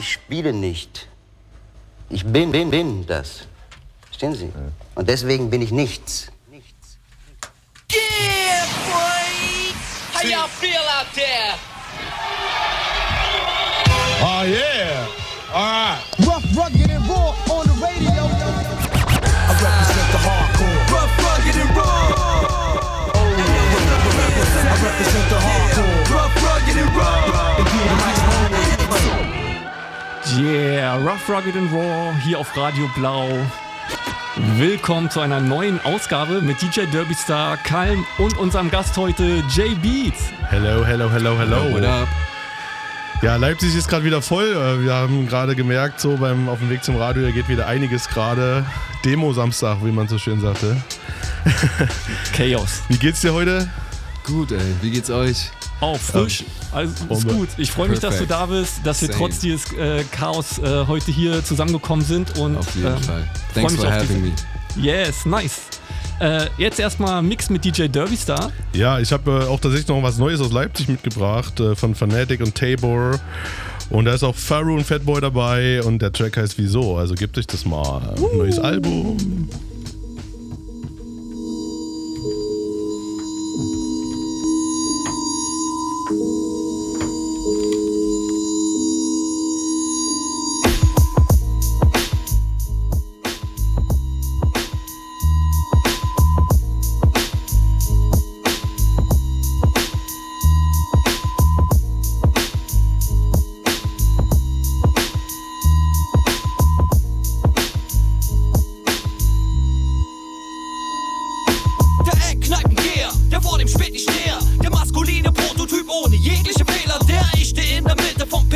Ich spiele nicht. Ich bin, bin, bin das. Verstehen Sie? Und deswegen bin ich nichts. Nichts. Yeah, boy! How y'all feel out there? Oh yeah. All right. Rough, rugged, and raw on the radio. I represent the hardcore. Rough, rugged, and raw. I represent the hardcore. Yeah, Rough, Rugged and Raw hier auf Radio Blau. Willkommen zu einer neuen Ausgabe mit DJ Derbystar, Kalm und unserem Gast heute Jay Beats. Hello, hello, hello, hello. What up? Ja, Leipzig ist gerade wieder voll. Äh, Wir haben gerade gemerkt, so beim auf dem Weg zum Radio, da geht wieder einiges gerade. Demo Samstag, wie man so schön sagte. Chaos. Wie geht's dir heute? Gut, ey. Wie geht's euch? Auch frisch. Also ist gut. Ich freue mich, dass du da bist, dass wir Same. trotz dieses äh, Chaos äh, heute hier zusammengekommen sind. Und, Auf jeden ähm, Fall. Thanks mich for auf having me. Yes, nice. Äh, jetzt erstmal Mix mit DJ Derbystar. Ja, ich habe äh, auch tatsächlich noch was Neues aus Leipzig mitgebracht, äh, von Fanatic und Tabor. Und da ist auch Faru und Fatboy dabei und der Track heißt Wieso. Also gebt euch das mal. Neues Album.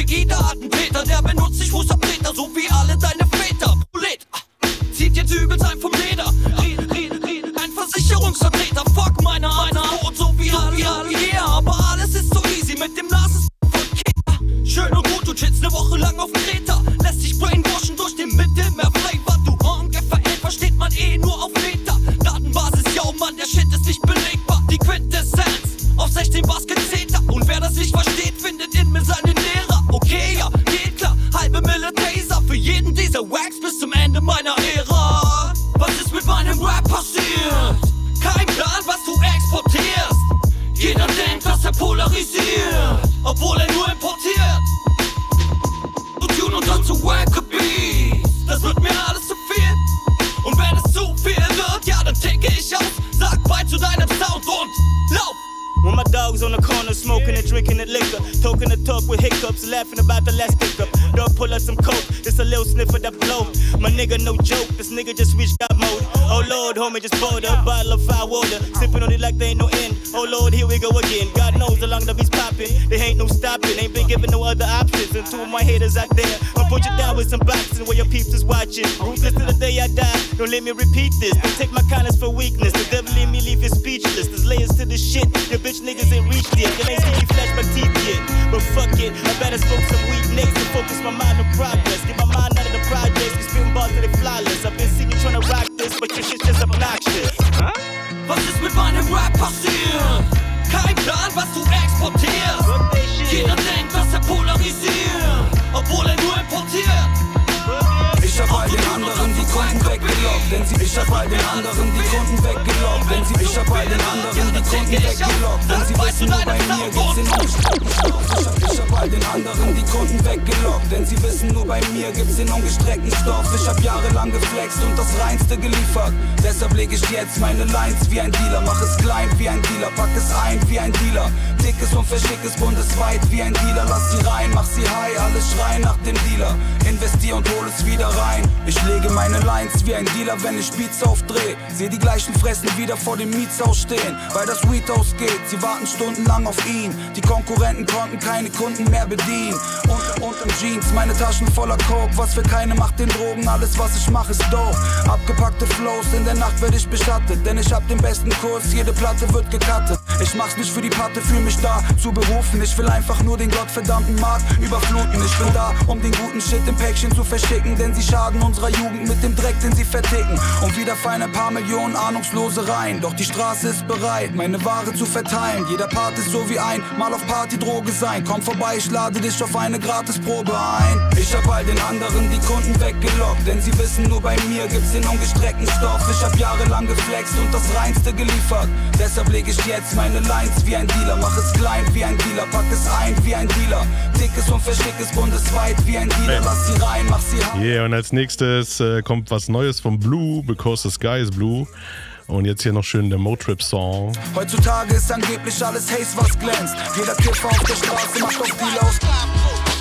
Mitte vom Pegida-Attentäter. Der me repeat this. Denn sie ich hab all den anderen die Kunden weggelockt, denn sie ich all den anderen die Kunden weggelockt, denn sie wissen nur bei mir gibt's den ungestreckten Stoff. Ich hab, all den anderen die Kunden weggelockt, denn sie wissen nur bei mir gibt's den ungestreckten Stoff. Ich hab jahrelang geflext und das Reinste geliefert, deshalb leg ich jetzt meine Lines wie ein Dealer, mach es klein wie ein Dealer, pack es ein wie ein Dealer, dickes und verschickes bundesweit wie ein Dealer, lass sie rein, mach sie high, alles schreien nach dem Dealer, investier und hol es wieder rein. Ich lege meine Lines wie ein Dealer, wenn ich Beats aufdreh. Seh die gleichen Fressen wieder vor dem Mietshaus stehen, weil das Weed ausgeht. Sie warten stundenlang auf ihn. Die Konkurrenten konnten keine Kunden mehr bedienen. Und, und im Jeans, meine Taschen voller Coke. Was für keine macht den Drogen, alles was ich mach ist dope. Abgepackte Flows, in der Nacht werde ich beschattet, denn ich hab den besten Kurs, jede Platte wird gecuttet. Ich mach's nicht für die Patte, fühl mich da zu berufen. Ich will einfach nur den gottverdammten Markt überfluten. Ich bin da, um den guten Shit im Päckchen zu verschicken, denn sie schaden unserer Jugend mit dem Dreck, den sie verticken. Und wieder fallen ein paar Millionen Ahnungslose rein. Doch die Straße ist bereit, meine Ware zu verteilen. Jeder Part ist so wie ein Mal auf Partydroge sein. Komm vorbei, ich lade dich auf eine Gratisprobe ein. Ich hab all den anderen die Kunden weggelockt, denn sie wissen, nur bei mir gibt's den ungestreckten Stoff. Ich hab jahrelang geflext und das Reinste geliefert. Deshalb leg ich jetzt meine Lines wie ein Dealer. Mach es klein wie ein Dealer, pack es ein wie ein Dealer. Dickes und verschickes bundesweit wie ein Dealer. Lass sie rein, mach sie rein. Yeah, und als nächstes äh, kommt was Neues von Blue, Because the Sky is Blue. Und jetzt hier noch schön der Motrip-Song. Heutzutage ist angeblich alles Haze, was glänzt. Jeder Kiffer auf der Straße macht auf Deal aus.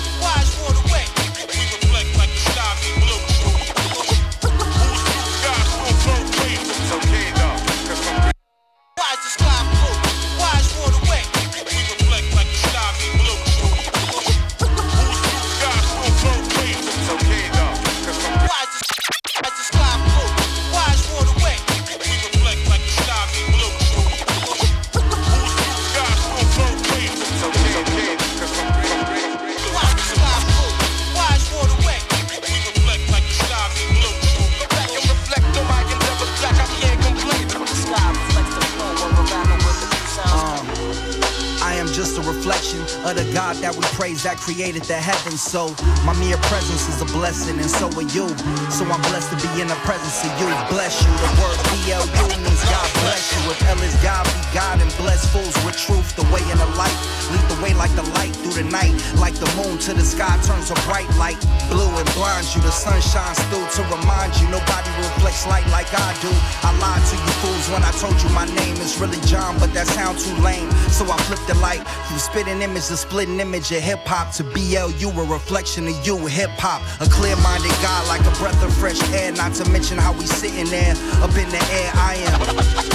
Created the heavens. So my mere presence is a blessing, and so are you. So I'm blessed to be in the presence of you. Bless you. The word BLU means God bless If L is God, be God and bless fools with truth. The way and the light. Lead the way like the light through the night. Like the moon to the sky turns a bright light. Blue and blinds you. The sun shines through to remind you nobody reflects light like I do. I lied to you fools when I told you my name is really John, but that sound too lame. So I flipped the light from spitting image to splitting image of hip hop to BLU, a reflection of you, hip hop. A clear minded God like a breath of fresh air, not to mention how we sitting there up in the air. I am.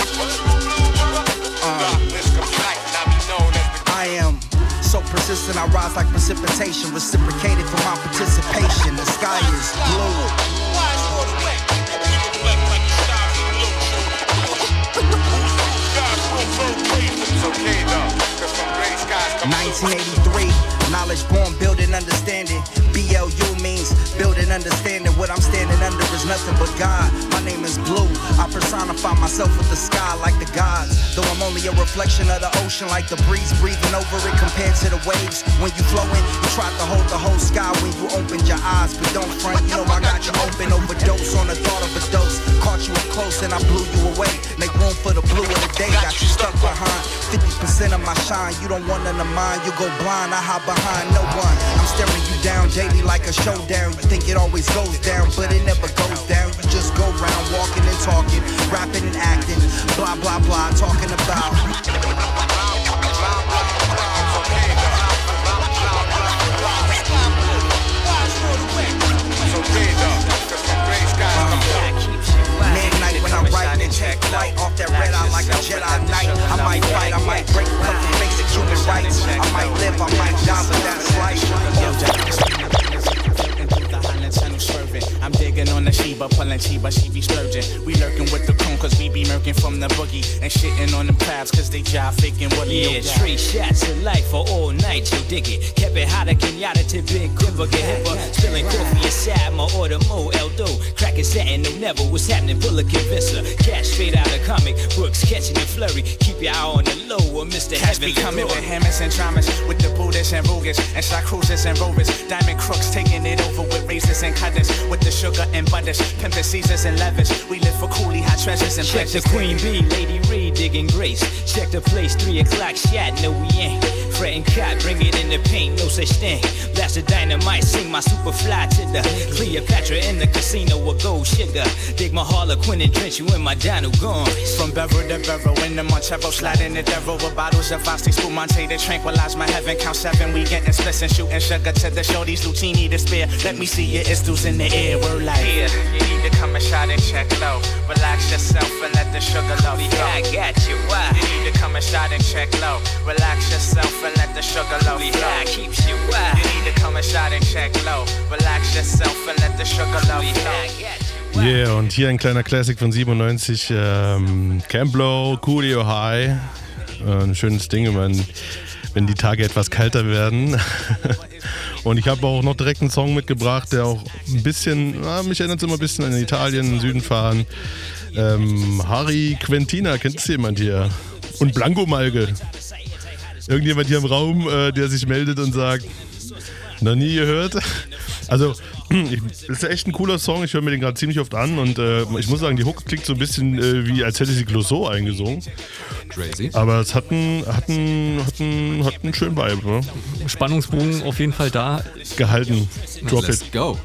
Am. So persistent, I rise like precipitation, reciprocated for my participation. The sky is blue. 1983, knowledge born, building understanding. BLU means building understanding. What I'm standing under is nothing but God. My name is Blue. I personify myself with the sky like the gods. Though I'm only a reflection of the ocean, like the breeze breathing over it compared to the waves. When you flowing, you try to hold the whole sky when you opened your eyes, but don't front. You know I got you open, overdose on the thought of a dose. Caught you up close and I blew you away. Make room for the blue of the day. Got you stuck behind 50% of my shine. You don't want none of mine. You go blind. I hide behind no one. I'm staring you down daily like a showdown. You think it always goes down, but it never goes down. You just go round walking and talking, rapping and acting, blah blah blah, talking about. Midnight when I'm and check flight off that red eye like a Jedi Knight. I might fight, I might break couple basic human rights. I might live, I might die, but that's life. I'm digging on the Sheba, pulling Sheba, she be splurging. We lurking with the cone, cause we be murking from the boogie. And shitting on them crabs, cause they jive faking what Yeah, three shots of life for all night, you dig it. Kept it hotter, Kenyatta to Big Gripper, get hipper. Spilling coffee inside my order, Mo Eldo. Cracking satin, no never, what's happening? Pull a convincer. Cash straight out of comic books, catching the flurry. Keep your eye on the low, or Mr. Cats be coming with hammers and dramas, with the Buddhists and Rugas, and shot cruisers and rovers. Diamond crooks taking it over with razors and cutters, with the sugar and butters, pimping Caesars and levers. We live for coolie hot treasures and Check the. Queen Bee, Lady Reed digging grace. Check the place, three o'clock shot, no we ain't. Fretting cot, bring it in the paint, no such thing. Blast the dynamite, sing my super fly to the Cleopatra in the casino with gold sugar. Dig my Harlequin and drench you in my Dino gone. From Bevel to Bevel, in the Montero, sliding the devil with bottles of Asti Spumante to tranquilize my heaven. Count seven, we getting splits and shooting sugar to the show. These Lucini to spare. Let me see your istos in the air, we're like, yeah, you need to come and shot and check low. Relax yourself and let the sugar low Yeah, I got you, why? You come and shot and check low. Relax yourself and let the sugar low Yeah, flow. I keeps you, why? You need to come and shot and check low. Relax yourself and let the sugar low Yeah, flow. Yeah, und hier ein kleiner Classic von 97, ähm, Campbell, Coolio High. Äh, ein schönes Ding, meine, wenn die Tage etwas kälter werden. Und ich habe auch noch direkt einen Song mitgebracht, der auch ein bisschen, ah, mich erinnert immer ein bisschen an Italien, in den Süden fahren. Ähm, Harry Quentina, kennt es jemand hier? Und Blanco Malge. Irgendjemand hier im Raum, äh, der sich meldet und sagt, noch nie gehört. Also, ich, ist echt ein cooler Song. Ich höre mir den gerade ziemlich oft an und äh, ich muss sagen, die Hook klingt so ein bisschen äh, wie, als hätte sie Clouseau eingesungen. Crazy. Aber es hat einen, hat einen, hat einen, hat einen schönen Vibe. Ne? Spannungsbogen auf jeden Fall da. Gehalten. Drop Let's it. go.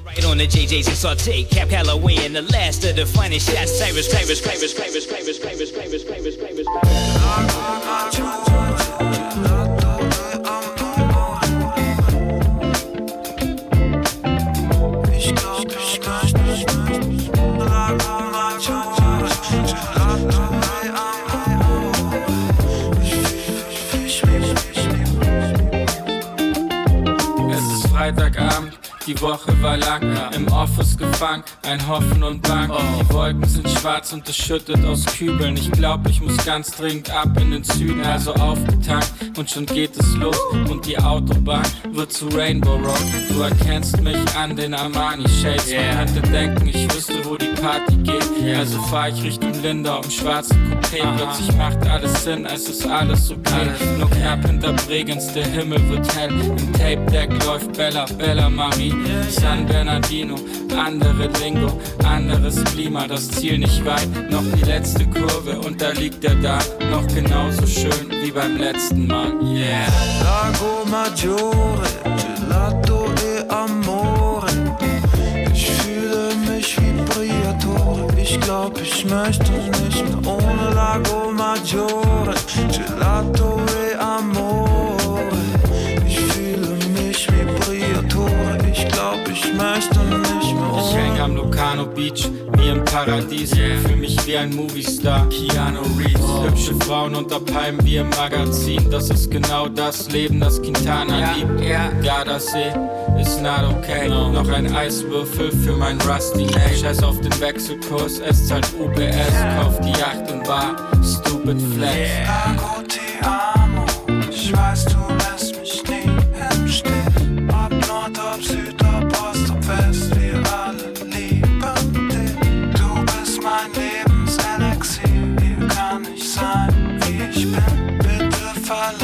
Die Woche war lang, im Office gefangen, ein Hoffen und Bang. Die Wolken sind schwarz und es schüttet aus Kübeln. Ich glaub, ich muss ganz dringend ab in den Süden, also aufgetankt und schon geht es los. Und die Autobahn wird zu Rainbow Road. Du erkennst mich an den Armani Shades. Man könnte denken, ich wüsste, wo die Party geht. Also fahr ich Richtung Linda im schwarzen Coupé. Plötzlich macht alles Sinn, es ist alles okay. Nur knapp hinter Bregenz, der Himmel wird hell. Im Tape Deck läuft Bella, Bella Marie. San Bernardino, andere Lingo, anderes Klima, das Ziel nicht weit. Noch die letzte Kurve und da liegt er da. Noch genauso schön wie beim letzten Mal. Yeah. Lago Maggiore, Gelato e Amore. Ich fühle mich wie Briatore. Ich glaub, ich möchte nicht mehr ohne Lago Maggiore, Gelato e Amore. Möchte nicht mehr Ich häng am Locarno Beach, wie im Paradies. Fühl mich wie ein Moviestar, Keanu Reeves. Hübsche Frauen unter Palmen wie im Magazin. Das ist genau das Leben, das Quintana liebt. Gardasee ist not okay. Noch ein Eiswürfel für mein Rusty Nail. Scheiß auf den Wechselkurs, es zahlt UBS. Kauf die Yacht und Bar, stupid flex. Lago if I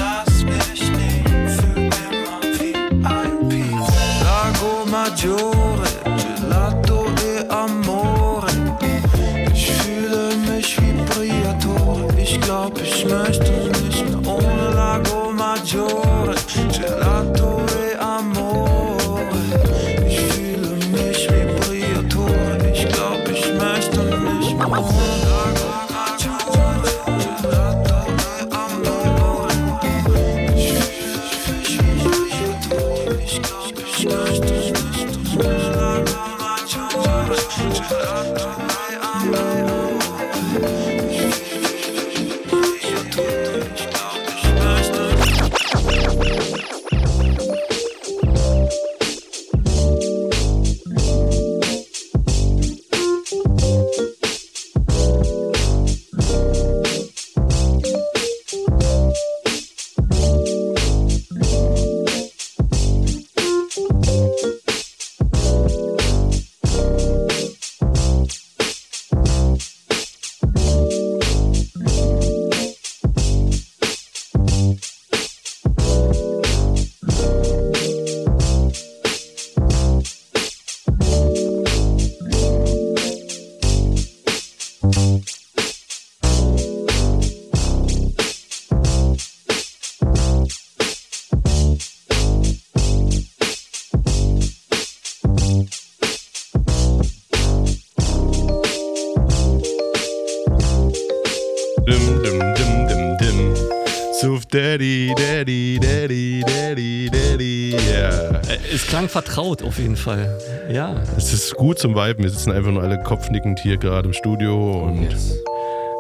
Klang vertraut auf jeden Fall. Ja. Es ist gut zum Viben. Wir sitzen einfach nur alle kopfnickend hier gerade im Studio und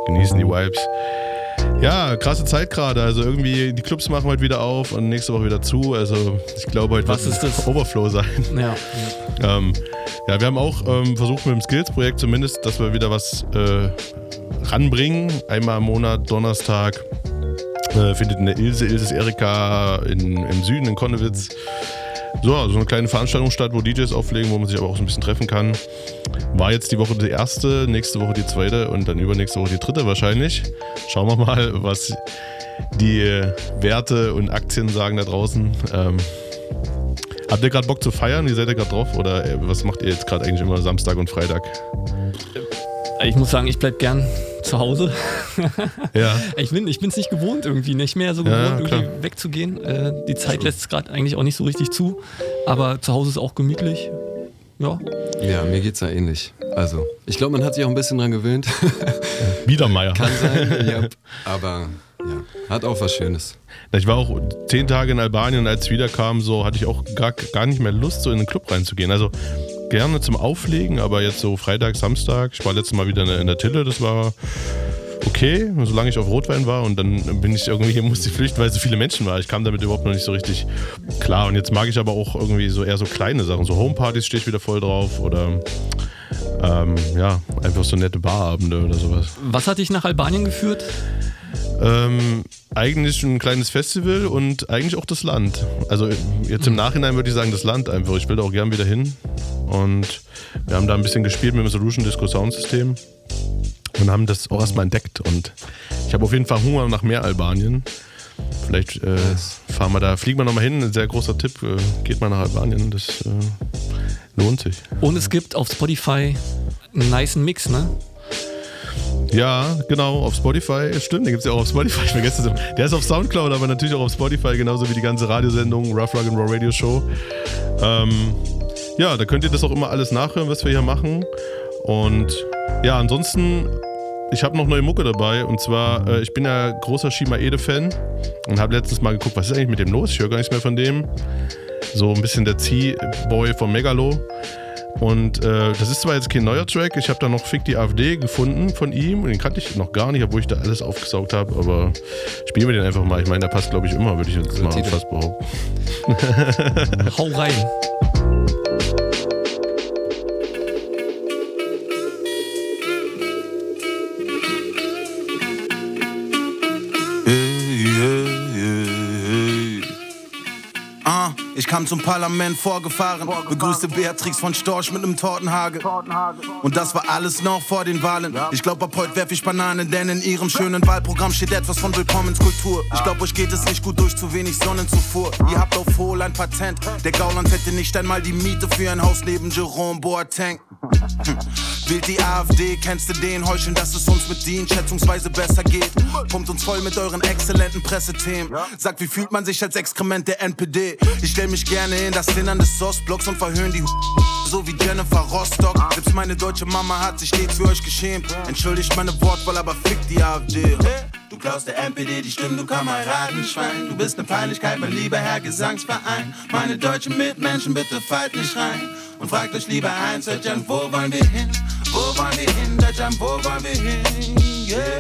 genießen die Vibes. Ja, krasse Zeit gerade. Also irgendwie, die Clubs machen heute wieder auf und nächste Woche wieder zu. Also ich glaube, heute Was wird ist das? Overflow sein. Ja. Ähm, ja, wir haben auch ähm, versucht mit dem Skills-Projekt zumindest, dass wir wieder was äh, ranbringen. Einmal im Monat, Donnerstag, Äh, findet in der Ilse, Ilses Erika in, im Süden in Konnewitz. So, also eine kleine Veranstaltung statt, wo DJs auflegen, wo man sich aber auch so ein bisschen treffen kann. War jetzt die Woche die erste, nächste Woche die zweite und dann übernächste Woche die dritte wahrscheinlich. Schauen wir mal, was die Werte und Aktien sagen da draußen. Ähm, habt ihr gerade Bock zu feiern? Wie seid ihr gerade drauf? Oder äh, was macht ihr jetzt gerade eigentlich immer Samstag und Freitag? Ich muss sagen, ich bleib gern zu Hause. Ja. Ich bin es nicht gewohnt irgendwie, nicht mehr so Ja, gewohnt, klar. irgendwie wegzugehen. Äh, die Zeit lässt es gerade eigentlich auch nicht so richtig zu. Aber zu Hause ist auch gemütlich. Ja. Ja, mir geht's ja ähnlich. Also, ich glaube, man hat sich auch ein bisschen dran gewöhnt. Biedermeier. Kann sein, ja. Aber ja, hat auch was Schönes. Ich war auch zehn Tage in Albanien und als ich wiederkam, so hatte ich auch gar, gar nicht mehr Lust, so in den Club reinzugehen. Also gerne zum Auflegen, aber jetzt so Freitag, Samstag. Ich war letztes Mal wieder in der- Tille, das war okay, solange ich auf Rotwein war und dann bin ich irgendwie, musste ich flüchten, weil so viele Menschen waren. Ich kam damit überhaupt noch nicht so richtig klar. Und jetzt mag ich aber auch irgendwie so eher so kleine Sachen. So Homepartys stehe ich wieder voll drauf oder ähm, ja, einfach so nette Barabende oder sowas. Was hat dich nach Albanien geführt? Ähm, eigentlich ein kleines Festival und eigentlich auch das Land. Also jetzt im Nachhinein würde ich sagen, das Land einfach. Ich will da auch gern wieder hin. Und wir haben da ein bisschen gespielt mit dem Solution Disco Sound System und haben das auch erstmal entdeckt. Und ich habe auf jeden Fall Hunger nach mehr Albanien. Vielleicht äh, fahren wir da, fliegen wir nochmal hin. Ein sehr großer Tipp. Äh, geht mal nach Albanien. Das äh, lohnt sich. Und es gibt auf Spotify einen niceen Mix, ne? Ja, genau, auf Spotify. Stimmt, den gibt es ja auch auf Spotify. Ich vergesse das. Der ist auf Soundcloud, aber natürlich auch auf Spotify, genauso wie die ganze Radiosendung Rough Rock and Raw Radio Show. Ähm, ja, da könnt ihr das auch immer alles nachhören, was wir hier machen. Und ja, ansonsten, ich habe noch neue Mucke dabei. Und zwar, äh, ich bin ja großer Shima Ede-Fan und habe letztens mal geguckt, was ist eigentlich mit dem los? Ich höre gar nichts mehr von dem. So ein bisschen der Zieh-Boy von Megalo. Und äh, das ist zwar jetzt kein neuer Track, ich habe da noch Fick die AfD gefunden von ihm und den kannte ich noch gar nicht, obwohl ich da alles aufgesaugt habe, aber spielen wir den einfach mal. Ich meine, der passt glaube ich immer, würde ich jetzt mal Titel. fast behaupten. Hau rein. Kam zum Parlament vorgefahren, begrüßte Beatrix von Storch mit nem Tortenhagel. Und das war alles noch vor den Wahlen. Ich glaub, ab heute werf ich Bananen, denn in ihrem schönen Wahlprogramm steht etwas von Willkommenskultur. Ich glaub, euch geht es nicht gut durch zu wenig Sonnenzufuhr. Ihr habt auf Hohl ein Patent. Der Gauland hätte nicht einmal die Miete für ein Haus neben Jerome Boateng. Hm. Wählt die AfD, kennst du den Heucheln, dass es uns mit denen schätzungsweise besser geht? Pumpt uns voll mit euren exzellenten Pressethemen. Sagt, wie fühlt man sich als Exkrement der NPD? Ich stell mich gerne in das Innern des Ostblocks und verhöhn die so wie Jennifer Rostock. Selbst meine deutsche Mama hat sich stets für euch geschämt. Entschuldigt meine Wortwahl, aber fick die AfD. Du klaust der NPD die Stimmen, du Kameradenschwein. Du bist ne Peinlichkeit, mein lieber Herr Gesangsverein. Meine deutschen Mitmenschen, bitte fallt nicht rein. Und fragt euch lieber eins, Deutschland, wo wollen wir hin? Wollen wir hin, Deutschland, wo wollen wir hin? Yeah.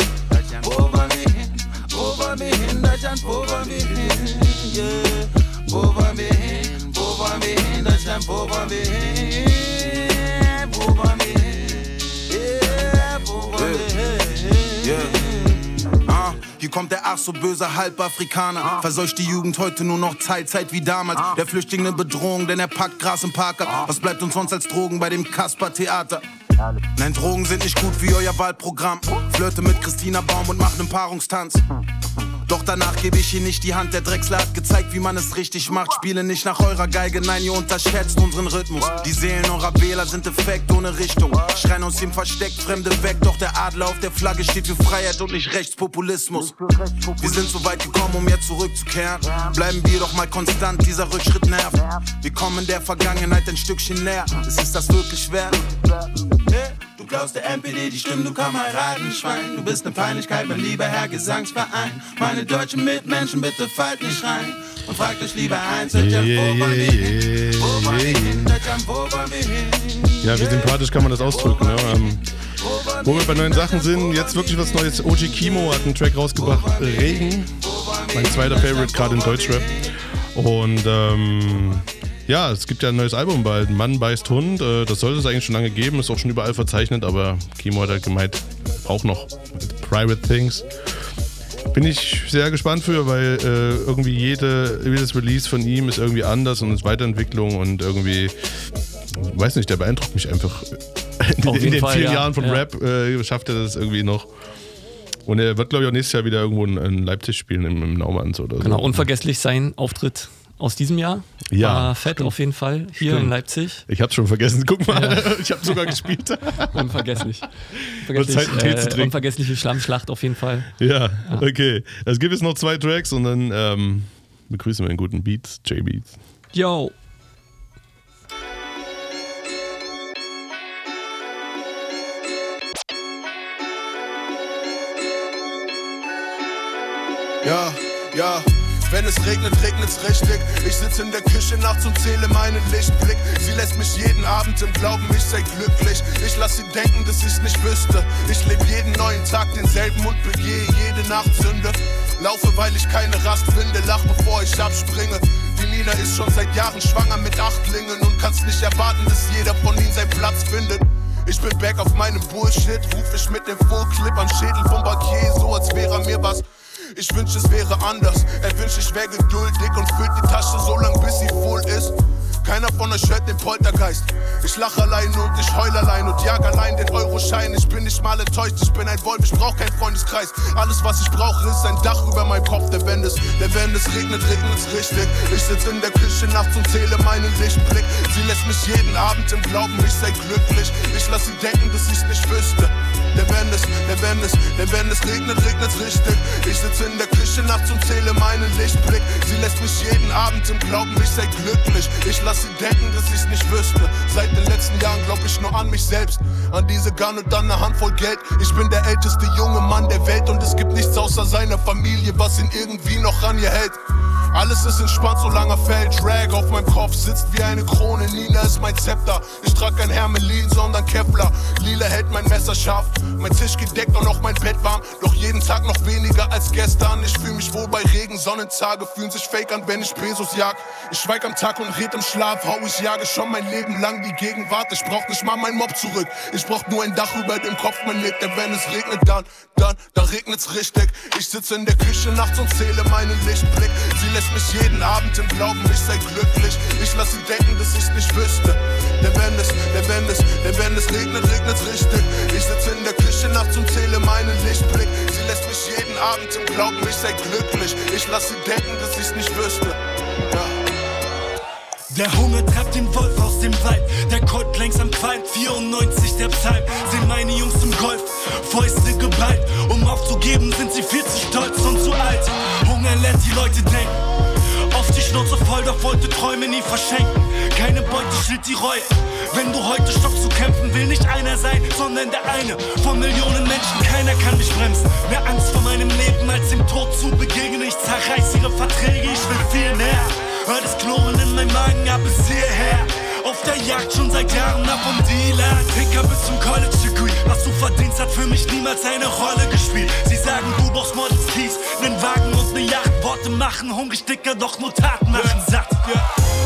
Wo wollen wir hin? Wo wollen wir hin, Deutschland, wo wollen wir hin? Yeah. Wollen wir hin? Wo wollen wir hin, Deutschland, wo wollen wir hin? Wollen wir hin? Yeah. Hin? Ah, hier kommt der ach so böse Halbafrikaner. Verseucht die Jugend heute nur noch Teilzeit wie damals. Der Flüchtling eine Bedrohung, denn er packt Gras im Park ab. Was bleibt uns sonst als Drogen bei dem Kasper-Theater? Nein, Drogen sind nicht gut wie euer Wahlprogramm. Flirte mit Christina Baum und mach nen Paarungstanz. Doch danach gebe ich ihr nicht die Hand. Der Drechsler hat gezeigt, wie man es richtig macht. Spiele nicht nach eurer Geige, nein, ihr unterschätzt unseren Rhythmus. Die Seelen eurer Wähler sind defekt ohne Richtung. Schreien aus dem Versteck Fremde weg, doch der Adler auf der Flagge steht für Freiheit und nicht Rechtspopulismus. Wir sind so weit gekommen, um jetzt zurückzukehren. Bleiben wir doch mal konstant, dieser Rückschritt nervt. Wir kommen der Vergangenheit ein Stückchen näher. Ist es das wirklich wert? Du klaust der NPD die Stimme, du Kameradenschwein. Du bist ne Peinlichkeit, mein lieber Herr Gesangsverein. Meine deutschen Mitmenschen, bitte fallt nicht rein. Und fragt euch lieber eins, wo wollen wir hin? Wo wollen wir hin, Deutschland, wo wollen wir hin? Ja, wie sympathisch kann man das ausdrücken. Ne? Ähm, wo wir bei neuen Sachen sind, jetzt wirklich was Neues. OG Kimo hat einen Track rausgebracht, Regen. Mein zweiter Favorite, gerade in Deutschrap. Und ähm, ja, es gibt ja ein neues Album bald, Mann beißt Hund. Äh, das sollte es eigentlich schon lange geben, ist auch schon überall verzeichnet, aber Kimo hat halt gemeint, auch noch Private Things. Bin ich sehr gespannt für, weil äh, irgendwie jede, jedes Release von ihm ist irgendwie anders und ist Weiterentwicklung und irgendwie, weiß nicht, der beeindruckt mich einfach. In, in den Fall, vielen ja. Jahren von Ja. Rap äh, schafft er das irgendwie noch. Und er wird, glaube ich, auch nächstes Jahr wieder irgendwo in, in Leipzig spielen, im, im Naumanns oder so. Genau, unvergesslich sein Auftritt aus diesem Jahr. Ja, War fett stimmt. auf jeden Fall. Hier Stimmt. in Leipzig. Ich hab's schon vergessen. Guck mal, ich habe sogar gespielt. Unvergesslich. Wird Zeit, einen Tee zu äh, trinken. unvergessliche Schlammschlacht auf jeden Fall. Ja, okay. Es gibt jetzt noch zwei Tracks und dann ähm, begrüßen wir den guten Beats, J-Beats. Yo. Ja, ja. Wenn es regnet, regnet's richtig. Ich sitze in der Küche nachts und zähle meinen Lichtblick. Sie lässt mich jeden Abend im Glauben, ich sei glücklich. Ich lass sie denken, dass ich's nicht wüsste. Ich lebe jeden neuen Tag denselben und begehe jede Nacht Sünde. Laufe, weil ich keine Rast finde, lach bevor ich abspringe. Die Nina ist schon seit Jahren schwanger mit Achtlingen und kannst nicht erwarten, dass jeder von ihnen seinen Platz findet. Ich bin back auf meinem Bullshit, ruf ich mit dem Fullclip am Schädel vom Bankier, so als wäre mir was. Ich wünsch, es wäre anders. Er wünscht, ich wäre geduldig und füllt die Tasche so lang, bis sie voll ist. Keiner von euch hört den Poltergeist. Ich lach allein und ich heul allein und jag allein den Euroschein. Ich bin nicht mal enttäuscht, ich bin ein Wolf, ich brauch keinen Freundeskreis. Alles, was ich brauche, ist ein Dach über meinem Kopf, der wenn es, der wenn es regnet, regnet's richtig. Ich sitz in der Küche nachts und zähle meinen Lichtblick. Sie lässt mich jeden Abend im Glauben, ich sei glücklich. Ich lass sie denken, dass ich's nicht wüsste. Der wenn es, der wenn es, der wenn es regnet, regnet's richtig. Ich sitze in der Küche nachts und zähle meinen Lichtblick. Sie lässt mich jeden Abend im Glauben, ich sei glücklich. Ich lass sie denken, dass ich's nicht wüsste. Seit den letzten Jahren glaub ich nur an mich selbst, an diese Gun und dann eine Handvoll Geld. Ich bin der älteste junge Mann der Welt und es gibt nichts außer seiner Familie, was ihn irgendwie noch an ihr hält. Alles ist entspannt, solange er fällt. Drag auf meinem Kopf sitzt wie eine Krone. Nina ist mein Zepter. Ich trag kein Hermelin, sondern Kevlar. Lila hält mein Messer scharf. Mein Tisch gedeckt und auch mein Bett warm. Doch jeden Tag noch weniger als gestern. Ich fühl mich wohl bei Regen. Sonnentage fühlen sich fake an, wenn ich Pesos jag. Ich schweig am Tag und red im Schlaf. Hau ich jage schon mein Leben lang die Gegenwart. Ich brauch nicht mal mein Mob zurück. Ich brauch nur ein Dach über dem Kopf, man lebt. Denn wenn es regnet, dann, dann, dann regnet's richtig. Ich sitze in der Küche nachts und zähle meinen Lichtblick. Sie lässt mich jeden Abend im Glauben, ich sei glücklich. Ich lass sie denken, dass ich's nicht wüsste. Denn wenn es, denn wenn es, denn wenn es regnet, regnet's richtig. Ich sitze in der Küche nachts und zähle meinen Lichtblick. Sie lässt mich jeden Abend im Glauben, ich sei glücklich. Ich lass sie denken, dass ich's nicht wüsste. Ja. Der Hunger treibt den Wolf aus dem Wald, der Colt langsam qualmt, 94 der Psalm, sehen meine Jungs im Golf, Fäuste geballt, um aufzugeben sind sie viel zu stolz und zu alt. Hunger lässt die Leute denken, Schnauze voll, doch wollte Träume nie verschenken. Keine Beute stillt die Reue, wenn du heute stoppst zu kämpfen, will nicht einer sein, sondern der eine von Millionen Menschen. Keiner kann mich bremsen, mehr Angst vor meinem Leben als dem Tod zu begegnen. Ich zerreiß ihre Verträge, ich will viel mehr. Hör das Knurren in meinem Magen ab bis hierher. Auf der Jagd schon seit Jahren ab vom Dealer. Picker bis zum College Degree. Was du verdienst, hat für mich niemals eine Rolle gespielt. Sie sagen, du brauchst Models Keys, nen Wagen und ne Yacht. Worte machen hungrig, dicker, doch nur Taten machen satt. Yeah.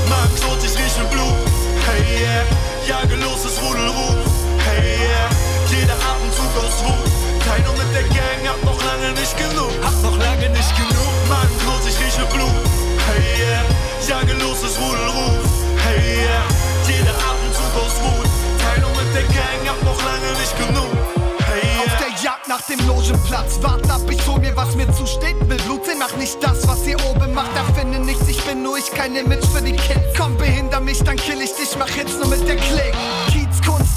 Magen tot, ich rieche Blut. Hey yeah, jage los, es Rudelruf. Hey yeah, jeder Atemzug aus Wut. Teino mit der Gang, hab noch lange nicht genug. Hab noch lange nicht genug. Magen tot, ich rieche Blut. Hey yeah, jage los, es Rudelruf. Hey yeah, jeder Atemzug aus Wut. Teilung mit der Gang, hab noch lange nicht genug. Auf der Jagd nach dem Logenplatz, wart ab, ich hol mir, was mir zusteht. Will Blut sehen, mach nicht das, was ihr oben macht. Erfinde nichts, ich bin nur ich, kein Image für die Kids. Komm, behinder mich, dann kill ich dich, mach Hits nur mit der Klick.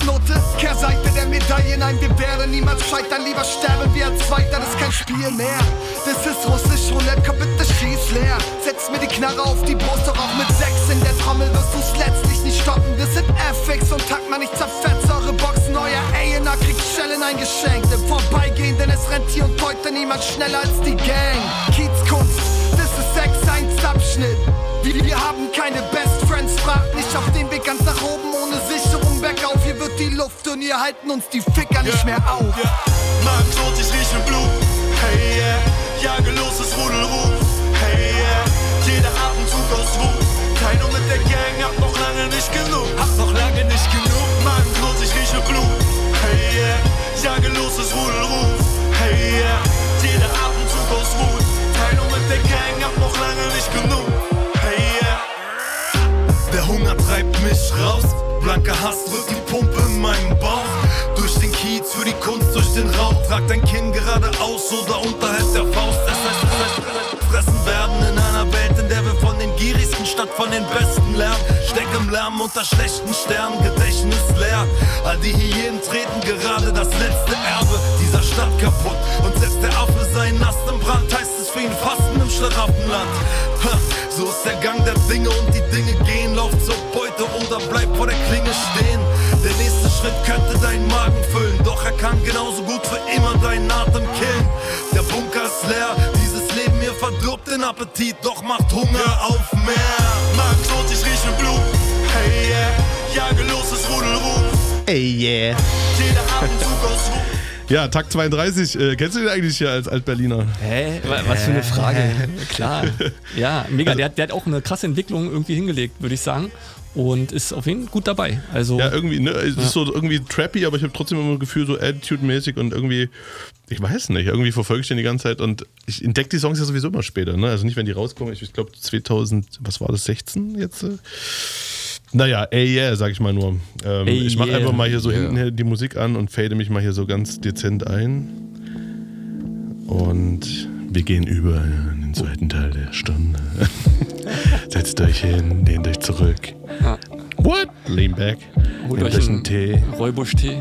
Kunstnote, Kehrseite der Medaille. Nein, wir werden niemals scheitern, lieber sterben wir als Zweiter, das ist kein Spiel mehr. Das ist russisch Roulette, komm bitte schieß leer. Setz mir die Knarre auf die Brust, doch auch mit sechs in der Trommel wirst du's letztlich nicht stoppen. Wir sind FX und takt man nicht zerfetzt eure Boxen. Euer A&R kriegt Schellen eingeschenkt. Im Vorbeigehen, denn es rennt hier und heute niemand schneller als die Gang. Kiezkunst, das ist Sex 1 Abschnitt. Wir, wir haben keine Best Friends, fragt nicht auf dem Weg ganz nach oben ohne Sicherung bergauf. Hier wird die Luft und ihr halten uns die Ficker nicht mehr auf. Trag dein Kinn geradeaus oder unterhalb der Faust. Es heißt, es heißt, fressen werden in einer Welt, in der wir von den Gierigsten statt von den Besten lernen. Steck im Lärm unter schlechten Sternen, Gedächtnis leer. All die Hyänen treten gerade das letzte Erbe dieser Stadt kaputt. Und setzt der Affe seinen Ast im Brand, heißt es für ihn Fasten im Schlaraffenland. So ist der Gang der Dinge und die Dinge gehen. Lauf zur Beute oder bleib vor der Klinge stehen. Der nächste Schritt könnte deinen Magen füllen, doch er kann genauso gut für immer deinen Atem killen. Der Bunker ist leer, dieses Leben hier verdirbt den Appetit, doch macht Hunger auf mehr. Magen tot, ich rieche Blut. Hey yeah, jage los, es Rudel ruft. Ey, yeah. Jeder Atemzug aus Wut. Ja, Tag 32. Äh, kennst du den eigentlich hier als Altberliner? Hä? Wa- Was für eine Frage. Klar. Ja, mega. Der, hat- der hat auch eine krasse Entwicklung irgendwie hingelegt, würde ich sagen. Und ist auf jeden Fall gut dabei. Also, Ja, irgendwie, ne? Es Ja. ist so irgendwie trappy, aber ich habe trotzdem immer das Gefühl, so attitude-mäßig und irgendwie, ich weiß nicht, irgendwie verfolge ich den die ganze Zeit und ich entdecke die Songs ja sowieso immer später, ne? Also nicht, wenn die rauskommen. Ich glaube 2000, was war das, 16 jetzt? äh? Naja, ey yeah, sag ich mal nur. Ähm, Ey, ich mache yeah. einfach mal hier so Yeah. hinten die Musik an und fade mich mal hier so ganz dezent ein. Und wir gehen über in den zweiten Teil der Stunde. Setzt euch hin, lehnt euch zurück. What? Lean back. holt euch einen Tee. Räubusch-Tee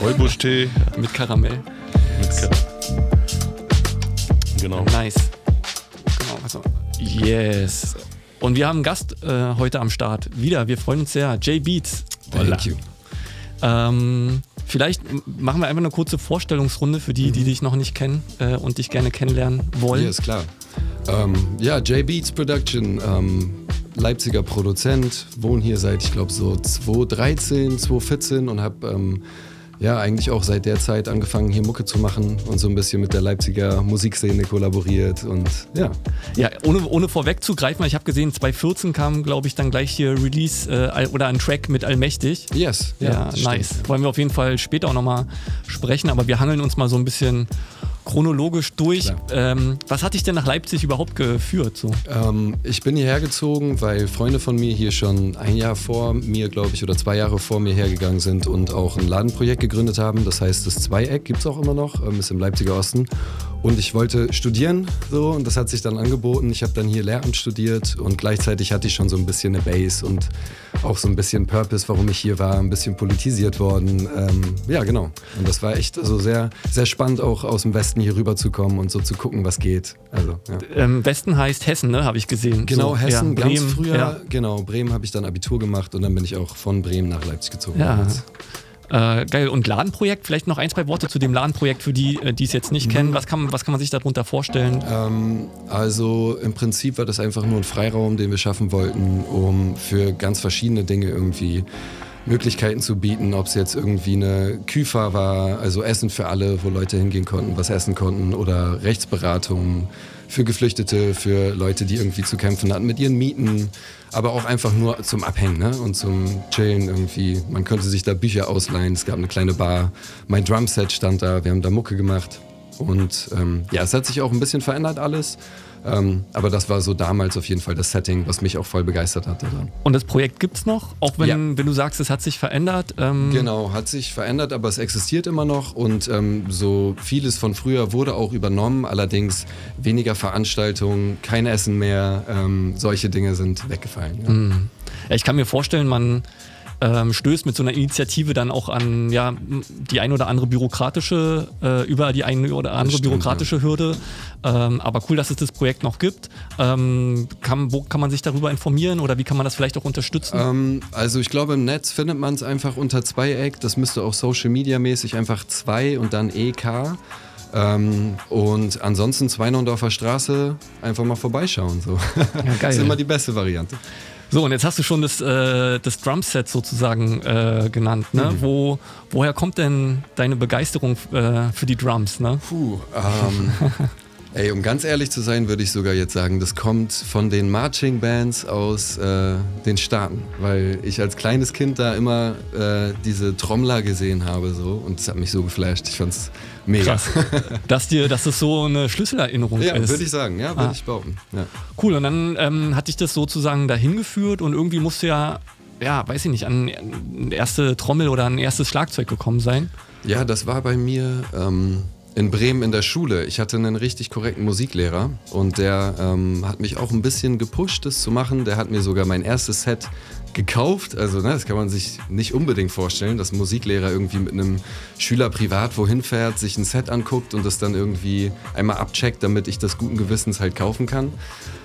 Räubusch-Tee. mit Karamell. Mit Ka genau. Nice. Genau, also, yes. Und wir haben einen Gast äh, heute am Start. Wieder, wir freuen uns sehr. Jay Beats. Thank you. Ähm, vielleicht machen wir einfach eine kurze Vorstellungsrunde für die, die dich noch nicht kennen äh, und dich gerne kennenlernen wollen. Ja, ist klar. Ähm, ja, J Beats Production, ähm, Leipziger Produzent, wohne hier seit, ich glaube, so 2013, 2014 und habe ähm, ja eigentlich auch seit der Zeit angefangen, hier Mucke zu machen und so ein bisschen mit der Leipziger Musikszene kollaboriert und ja. Ja, ohne, ohne vorwegzugreifen, ich habe gesehen, 2014 kam, glaube ich, dann gleich hier Release äh, oder ein Track mit Allmächtig. Yes, ja, Ja, nice. stimmt. Wollen wir auf jeden Fall später auch nochmal sprechen, aber wir hangeln uns mal so ein bisschen chronologisch durch. Ähm, was hat dich denn nach Leipzig überhaupt geführt? So? Ähm, ich bin hierher gezogen, weil Freunde von mir hier schon ein Jahr vor mir, glaube ich, oder zwei Jahre vor mir hergegangen sind und auch ein Ladenprojekt gegründet haben. Das heißt, das Zweieck gibt es auch immer noch, ähm, ist im Leipziger Osten. Und ich wollte studieren, so, und das hat sich dann angeboten. Ich habe dann hier Lehramt studiert und gleichzeitig hatte ich schon so ein bisschen eine Base und auch so ein bisschen Purpose, warum ich hier war, ein bisschen politisiert worden. Ähm, ja, genau. Und das war echt also sehr, sehr spannend, auch aus dem Westen hier rüber zu kommen und so zu gucken, was geht. Also, ja. Ähm, Westen heißt Hessen, ne? Habe ich gesehen. Genau, so, Hessen, ja, ganz Bremen, früher. Ja. Genau, Bremen habe ich dann Abitur gemacht und dann bin ich auch von Bremen nach Leipzig gezogen. Ja. Äh, geil. Und Ladenprojekt, vielleicht noch ein, zwei Worte zu dem Ladenprojekt für die, äh, die es jetzt nicht kennen. Was kann, was kann man sich darunter vorstellen? Ähm, also im Prinzip war das einfach nur ein Freiraum, den wir schaffen wollten, um für ganz verschiedene Dinge irgendwie Möglichkeiten zu bieten, ob es jetzt irgendwie eine Küfa war, also Essen für alle, wo Leute hingehen konnten, was essen konnten, oder Rechtsberatung für Geflüchtete, für Leute, die irgendwie zu kämpfen hatten mit ihren Mieten, aber auch einfach nur zum Abhängen ne? und zum Chillen irgendwie. Man konnte sich da Bücher ausleihen, es gab eine kleine Bar, mein Drumset stand da, wir haben da Mucke gemacht. Und ähm, ja, es hat sich auch ein bisschen verändert alles. Ähm, aber das war so damals auf jeden Fall das Setting, was mich auch voll begeistert hatte. Dann. Und das Projekt gibt es noch, auch wenn, Ja. wenn du sagst, es hat sich verändert. Ähm, Genau, hat sich verändert, aber es existiert immer noch und ähm, so vieles von früher wurde auch übernommen, allerdings weniger Veranstaltungen, kein Essen mehr, ähm, solche Dinge sind weggefallen. Ja. Mhm. Ja, ich kann mir vorstellen, man ähm, stößt mit so einer Initiative dann auch an ja, die ein oder andere bürokratische, äh, über die eine oder andere stimmt, bürokratische Hürde. Ähm, aber cool, dass es das Projekt noch gibt. Ähm, kann, wo kann man sich darüber informieren oder wie kann man das vielleicht auch unterstützen? Ähm, also ich glaube im Netz findet man es einfach unter Zweieck, das müsste auch Social Media mäßig einfach zwei und dann EK. Ähm, und ansonsten Zweinondorfer Straße einfach mal vorbeischauen. So. geil. Das ist immer die beste Variante. So, und jetzt hast du schon das, äh, das Drumset sozusagen äh, genannt. Ne? Mhm. Wo, woher kommt denn deine Begeisterung äh, für die Drums? Ne? Puh, ähm, ey, um ganz ehrlich zu sein, würde ich sogar jetzt sagen, das kommt von den Marching Bands aus äh, den Staaten, weil ich als kleines Kind da immer äh, diese Trommler gesehen habe so und es hat mich so geflasht. Ich fand's mega. Krass. dass, dir, dass das so eine Schlüsselerinnerung Ja, ist. würde ich sagen, ja, würde Ah. ich behaupten. Ja. Cool, und dann ähm, hat dich das sozusagen dahin geführt und irgendwie musst du ja ja, weiß ich nicht, an eine erste Trommel oder ein erstes Schlagzeug gekommen sein? Ja, das war bei mir ähm, in Bremen in der Schule. Ich hatte einen richtig korrekten Musiklehrer und der ähm, hat mich auch ein bisschen gepusht, das zu machen. Der hat mir sogar mein erstes Set gekauft. Also, ne, das kann man sich nicht unbedingt vorstellen, dass ein Musiklehrer irgendwie mit einem Schüler privat wohin fährt, sich ein Set anguckt und das dann irgendwie einmal abcheckt, damit ich das guten Gewissens halt kaufen kann.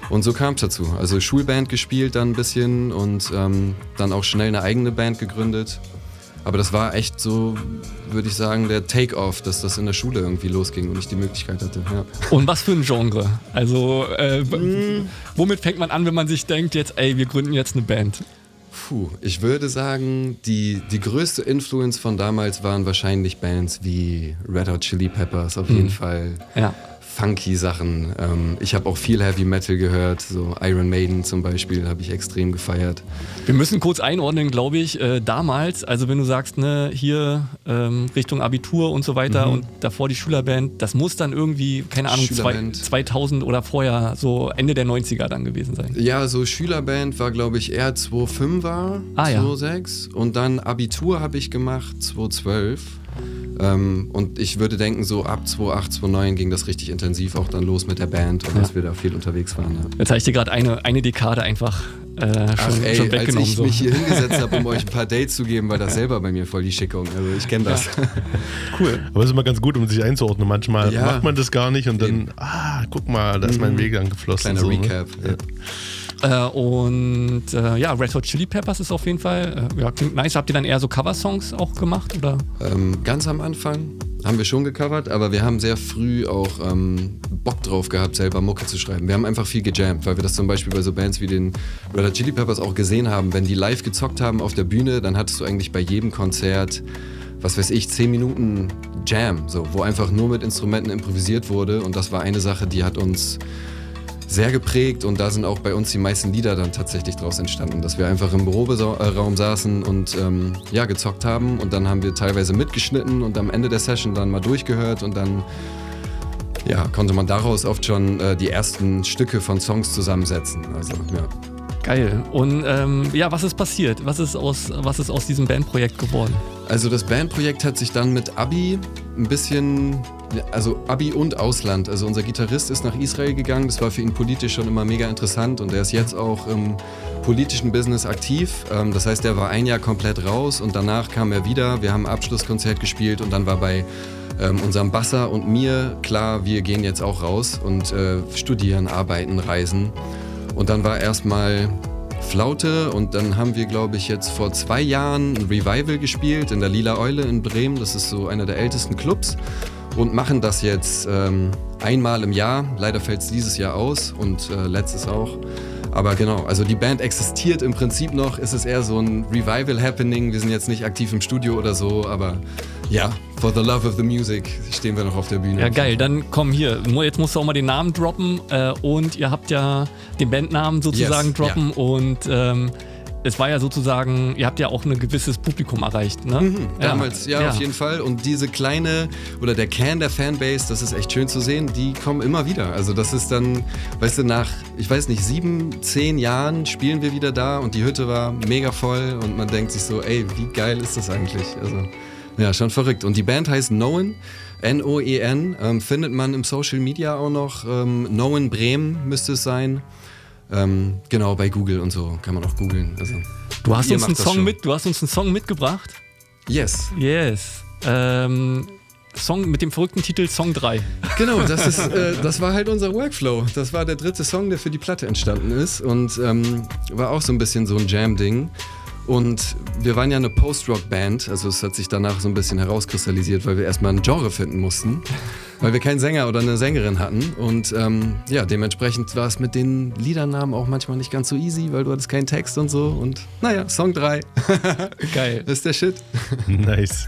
Und so kam es dazu. Also Schulband gespielt dann ein bisschen und ähm, dann auch schnell eine eigene Band gegründet. Aber das war echt so, würde ich sagen, der Take-off, dass das in der Schule irgendwie losging und ich die Möglichkeit hatte. Ja. Und was für ein Genre? Also, äh, womit fängt man an, wenn man sich denkt, jetzt, ey, wir gründen jetzt eine Band? Puh, ich würde sagen, die, die größte Influence von damals waren wahrscheinlich Bands wie Red Hot Chili Peppers, auf jeden Mhm. Fall. Ja. Funky Sachen. Ähm, ich habe auch viel Heavy Metal gehört, so Iron Maiden zum Beispiel habe ich extrem gefeiert. Wir müssen kurz einordnen, glaube ich, äh, damals, also wenn du sagst, ne, hier ähm, Richtung Abitur und so weiter Mhm. und davor die Schülerband, das muss dann irgendwie, keine Ahnung, zwei, Schülerband. 2000 oder vorher, so Ende der 90er dann gewesen sein. Ja, so Schülerband war, glaube ich, eher 2.5er, Ah, ja. 2.6 und dann Abitur habe ich gemacht, 2.12. Ähm, und ich würde denken, so ab 2.8, 2.9 ging das richtig intensiv auch dann los mit der Band und Ja. dass wir da viel unterwegs waren. Ja. Jetzt habe ich dir gerade eine, eine Dekade einfach äh, schon, Ach ey, schon als weggenommen. ich so. mich hier hingesetzt habe, um euch ein paar Dates zu geben, war das selber bei mir voll die Schickung. Also ich kenne das. Cool. Aber es ist immer ganz gut, um sich einzuordnen. Manchmal Ja. macht man das gar nicht und dann, ah, guck mal, da ist mein Mhm. Weg angeflossen. Kleiner so, ne? Recap. Ja. Äh, und äh, ja, Red Hot Chili Peppers ist auf jeden Fall, äh, ja, klingt nice. Habt ihr dann eher so Coversongs auch gemacht? Oder? Ähm, ganz am Anfang haben wir schon gecovert, aber wir haben sehr früh auch ähm, Bock drauf gehabt, selber Mucke zu schreiben. Wir haben einfach viel gejammt, weil wir das zum Beispiel bei so Bands wie den Red Hot Chili Peppers auch gesehen haben. Wenn die live gezockt haben auf der Bühne, dann hattest du eigentlich bei jedem Konzert, was weiß ich, 10 Minuten Jam, so, wo einfach nur mit Instrumenten improvisiert wurde. Und das war eine Sache, die hat uns sehr geprägt und da sind auch bei uns die meisten Lieder dann tatsächlich draus entstanden, dass wir einfach im Proberaum saßen und ähm, ja, gezockt haben und dann haben wir teilweise mitgeschnitten und am Ende der Session dann mal durchgehört und dann ja, konnte man daraus oft schon äh, die ersten Stücke von Songs zusammensetzen. Also, ja. Geil. Und ähm, ja, was ist passiert? Was ist aus, was ist aus diesem Bandprojekt geworden? Also das Bandprojekt hat sich dann mit Abi ein bisschen, also Abi und Ausland. Also unser Gitarrist ist nach Israel gegangen. Das war für ihn politisch schon immer mega interessant und er ist jetzt auch im politischen Business aktiv. Ähm, das heißt, er war ein Jahr komplett raus und danach kam er wieder. Wir haben ein Abschlusskonzert gespielt und dann war bei ähm, unserem Basser und mir klar, wir gehen jetzt auch raus und äh, studieren, arbeiten, reisen. Und dann war erstmal Flaute und dann haben wir, glaube ich, jetzt vor zwei Jahren ein Revival gespielt in der Lila Eule in Bremen. Das ist so einer der ältesten Clubs und machen das jetzt ähm, einmal im Jahr. Leider fällt es dieses Jahr aus und äh, letztes auch. Aber genau, also die Band existiert im Prinzip noch. Es ist eher so ein Revival-Happening. Wir sind jetzt nicht aktiv im Studio oder so, aber ja, for the love of the music stehen wir noch auf der Bühne. Ja, geil. Dann komm hier. Jetzt musst du auch mal den Namen droppen. Äh, und ihr habt ja den Bandnamen sozusagen Yes, droppen. Und ähm, es war ja sozusagen, ihr habt ja auch ein gewisses Publikum erreicht, ne? Mhm, Damals, ja, auf jeden Fall. Und diese kleine oder der Kern der Fanbase, das ist echt schön zu sehen, die kommen immer wieder. Also das ist dann, weißt du, nach, ich weiß nicht, sieben, zehn Jahren spielen wir wieder da und die Hütte war mega voll und man denkt sich so, ey, wie geil ist das eigentlich? Also, ja, schon verrückt. Und die Band heißt Noen. N-O-E-N, ähm, findet man im Social Media auch noch. Ähm, Noen Bremen müsste es sein. Ähm, genau, bei Google und so kann man auch googeln. Also, Du hast uns einen Song mit, du hast uns einen Song mitgebracht. Yes. Yes. Ähm, Song mit dem verrückten Titel Song 3. Genau, das, ist, äh, das war halt unser Workflow. Das war der dritte Song, der für die Platte entstanden ist und ähm, war auch so ein bisschen so ein Jam-Ding. Und wir waren ja eine Post-Rock-Band, also es hat sich danach so ein bisschen herauskristallisiert, weil wir erstmal ein Genre finden mussten, weil wir keinen Sänger oder eine Sängerin hatten. Und ähm, ja, dementsprechend war es mit den Liedernamen auch manchmal nicht ganz so easy, weil du hattest keinen Text und so. Und naja, Song 3. Geil. Das ist der Shit. Nice.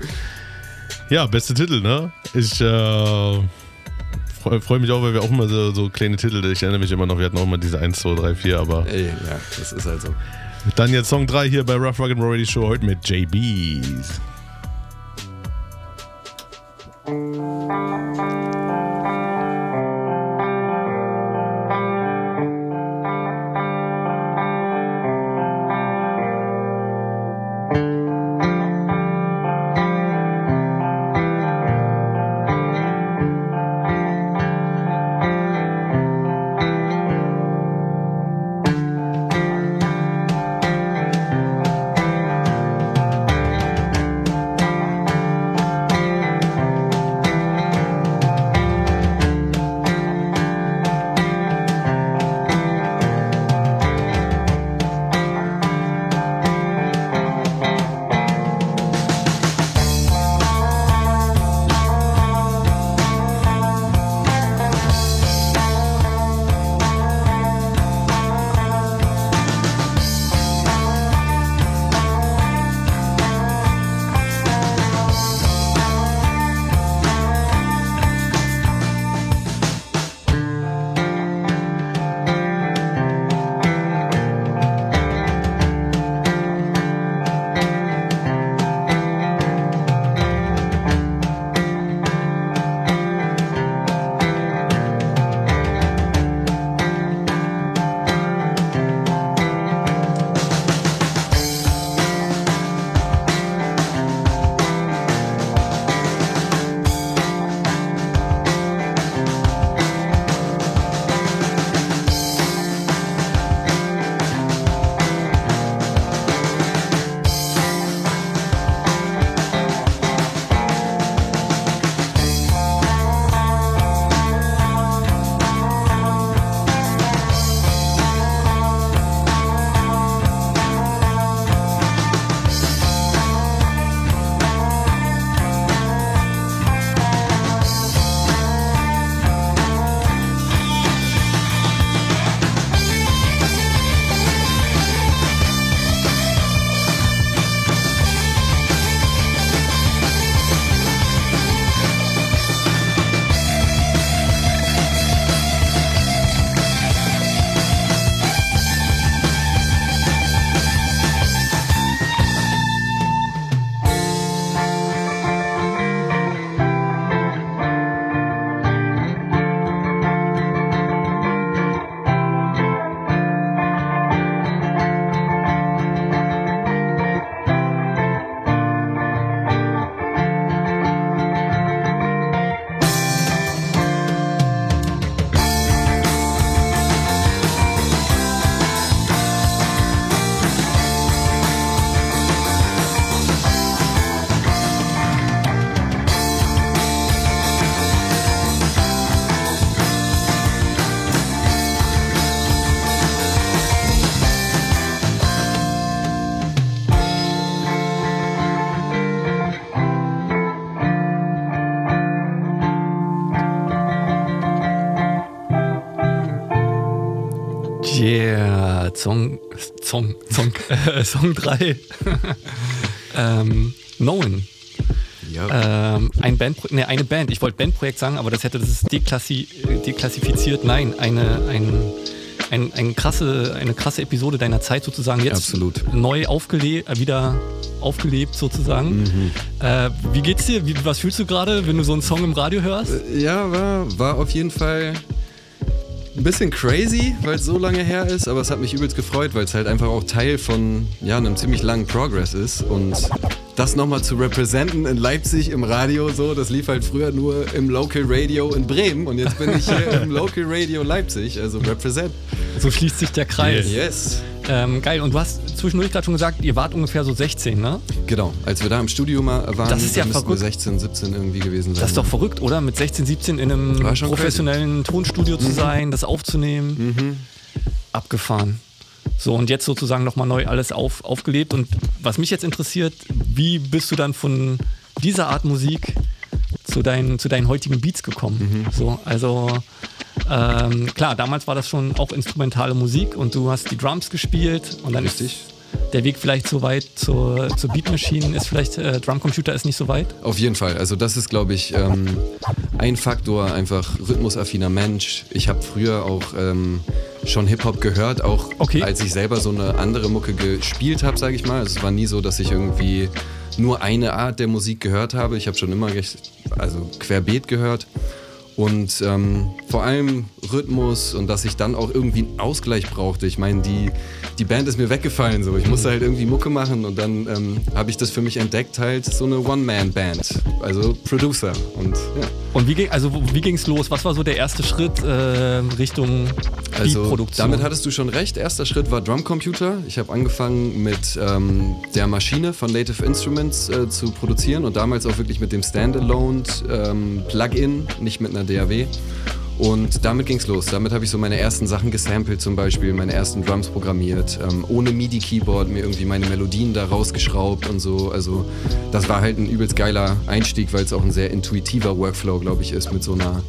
Ja, beste Titel, ne? Ich äh, freue freu mich auch, weil wir auch immer so, so kleine Titel, ich erinnere mich immer noch, wir hatten auch immer diese 1, 2, 3, 4, aber. Ey, ja, das ist halt so. Dann jetzt Song 3 hier bei Rough Rock and Radio Show heute mit JBs. Song, Song, äh, Song 3. ähm, Known. Ja. Ähm, ein Band, ne, eine Band. Ich wollte Bandprojekt sagen, aber das hätte das ist deklassi deklassifiziert. Nein, eine, ein, ein, ein krasse, eine krasse Episode deiner Zeit sozusagen jetzt Absolut. neu aufgelebt, äh, wieder aufgelebt sozusagen. Mhm. Äh, wie geht's dir? Wie, was fühlst du gerade, wenn du so einen Song im Radio hörst? Ja, war, war auf jeden Fall ein bisschen crazy, weil es so lange her ist, aber es hat mich übelst gefreut, weil es halt einfach auch Teil von ja, einem ziemlich langen Progress ist und das nochmal zu representen in Leipzig im Radio, so, das lief halt früher nur im Local Radio in Bremen und jetzt bin ich hier im Local Radio Leipzig, also represent. So schließt sich der Kreis. Yes. Ähm, geil. Und du hast zwischendurch gerade schon gesagt, ihr wart ungefähr so 16, ne? Genau, als wir da im Studio mal waren, Das ist ja müssten wir verrückt. 16, 17 irgendwie gewesen sein. Das ist doch verrückt, oder? Mit 16, 17 in einem professionellen Tonstudio zu Mhm. sein, das aufzunehmen. Abgefahren. So, und jetzt sozusagen nochmal neu alles auf, aufgelebt. Und was mich jetzt interessiert, wie bist du dann von dieser Art Musik zu deinen, zu deinen heutigen Beats gekommen? Mhm. So, also ähm, klar, damals war das schon auch instrumentale Musik und du hast die Drums gespielt und dann ist der Weg vielleicht so weit zur, zur Beat Machine ist vielleicht äh, Drumcomputer ist nicht so weit. Auf jeden Fall. Also das ist, glaube ich, ähm, ein Faktor, einfach rhythmusaffiner Mensch. Ich habe früher auch ähm, schon Hip-Hop gehört, auch als ich selber so eine andere Mucke gespielt habe, sage ich mal. Also es war nie so, dass ich irgendwie nur eine Art der Musik gehört habe. Ich habe schon immer recht, also querbeet gehört. Und ähm, vor allem Rhythmus und dass ich dann auch irgendwie einen Ausgleich brauchte. Ich meine, die, die Band ist mir weggefallen so. Ich musste halt irgendwie Mucke machen und dann ähm, habe ich das für mich entdeckt, halt so eine One-Man-Band. Also Producer. Und ja. Und wie ging also wie ging's los? Was war so der erste Schritt äh, Richtung Also Beatproduktion? damit hattest du schon recht. Erster Schritt war Drumcomputer. Ich habe angefangen mit ähm, der Maschine von Native Instruments äh, zu produzieren und damals auch wirklich mit dem Standalone ähm, Plugin, nicht mit einer DAW. Und damit ging's los. Damit habe ich so meine ersten Sachen gesampelt, zum Beispiel meine ersten Drums programmiert, ähm, ohne MIDI-Keyboard mir irgendwie meine Melodien da rausgeschraubt und so. Also das war halt ein übelst geiler Einstieg, weil es auch ein sehr intuitiver Workflow, glaube ich, ist mit so einer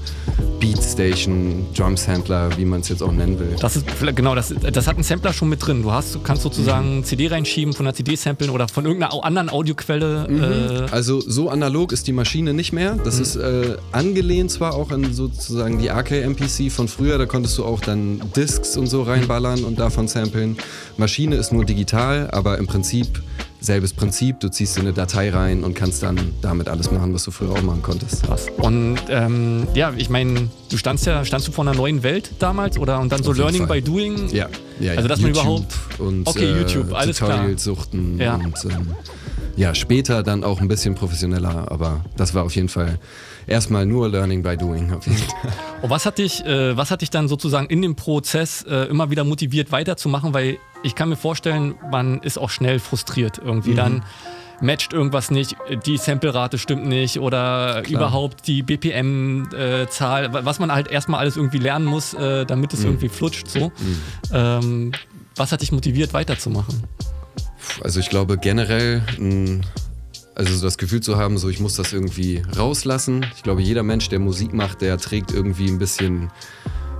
Beatstation, Drum Sampler, wie man es jetzt auch nennen will. Das ist genau, das, das hat einen Sampler schon mit drin. Du hast, kannst sozusagen CD reinschieben, von einer CD samplen oder von irgendeiner anderen Audioquelle. Mhm. Äh, Also so analog ist die Maschine nicht mehr. Das ist äh, angelehnt zwar auch an sozusagen die RK-MPC von früher. Da konntest du auch dann Discs und so reinballern und davon samplen. Maschine ist nur digital, aber im Prinzip selbes Prinzip. Du ziehst dir eine Datei rein und kannst dann damit alles machen, was du früher auch machen konntest. Krass. Und ähm, ja, ich meine, du standst ja, standst du vor einer neuen Welt damals oder und dann so Learning Fall. by Doing? Ja, ja Also dass YouTube man überhaupt. und okay, äh, YouTube, alles klar. Tutorials suchten Ja. und ähm, ja, später dann auch ein bisschen professioneller, aber das war auf jeden Fall erstmal nur Learning by Doing. Auf jeden Fall. Und was hat dich, äh, was hat dich dann sozusagen in dem Prozess äh, immer wieder motiviert weiterzumachen? Weil ich kann mir vorstellen, man ist auch schnell frustriert irgendwie. Mhm. Dann matcht irgendwas nicht, die Samplerate stimmt nicht oder Klar. überhaupt die BPM-Zahl, was man halt erstmal alles irgendwie lernen muss, äh, damit es Mhm. irgendwie flutscht. So. Ähm, was hat dich motiviert weiterzumachen? Also ich glaube generell, mh, also so das Gefühl zu haben, so ich muss das irgendwie rauslassen. Ich glaube, jeder Mensch, der Musik macht, der trägt irgendwie ein bisschen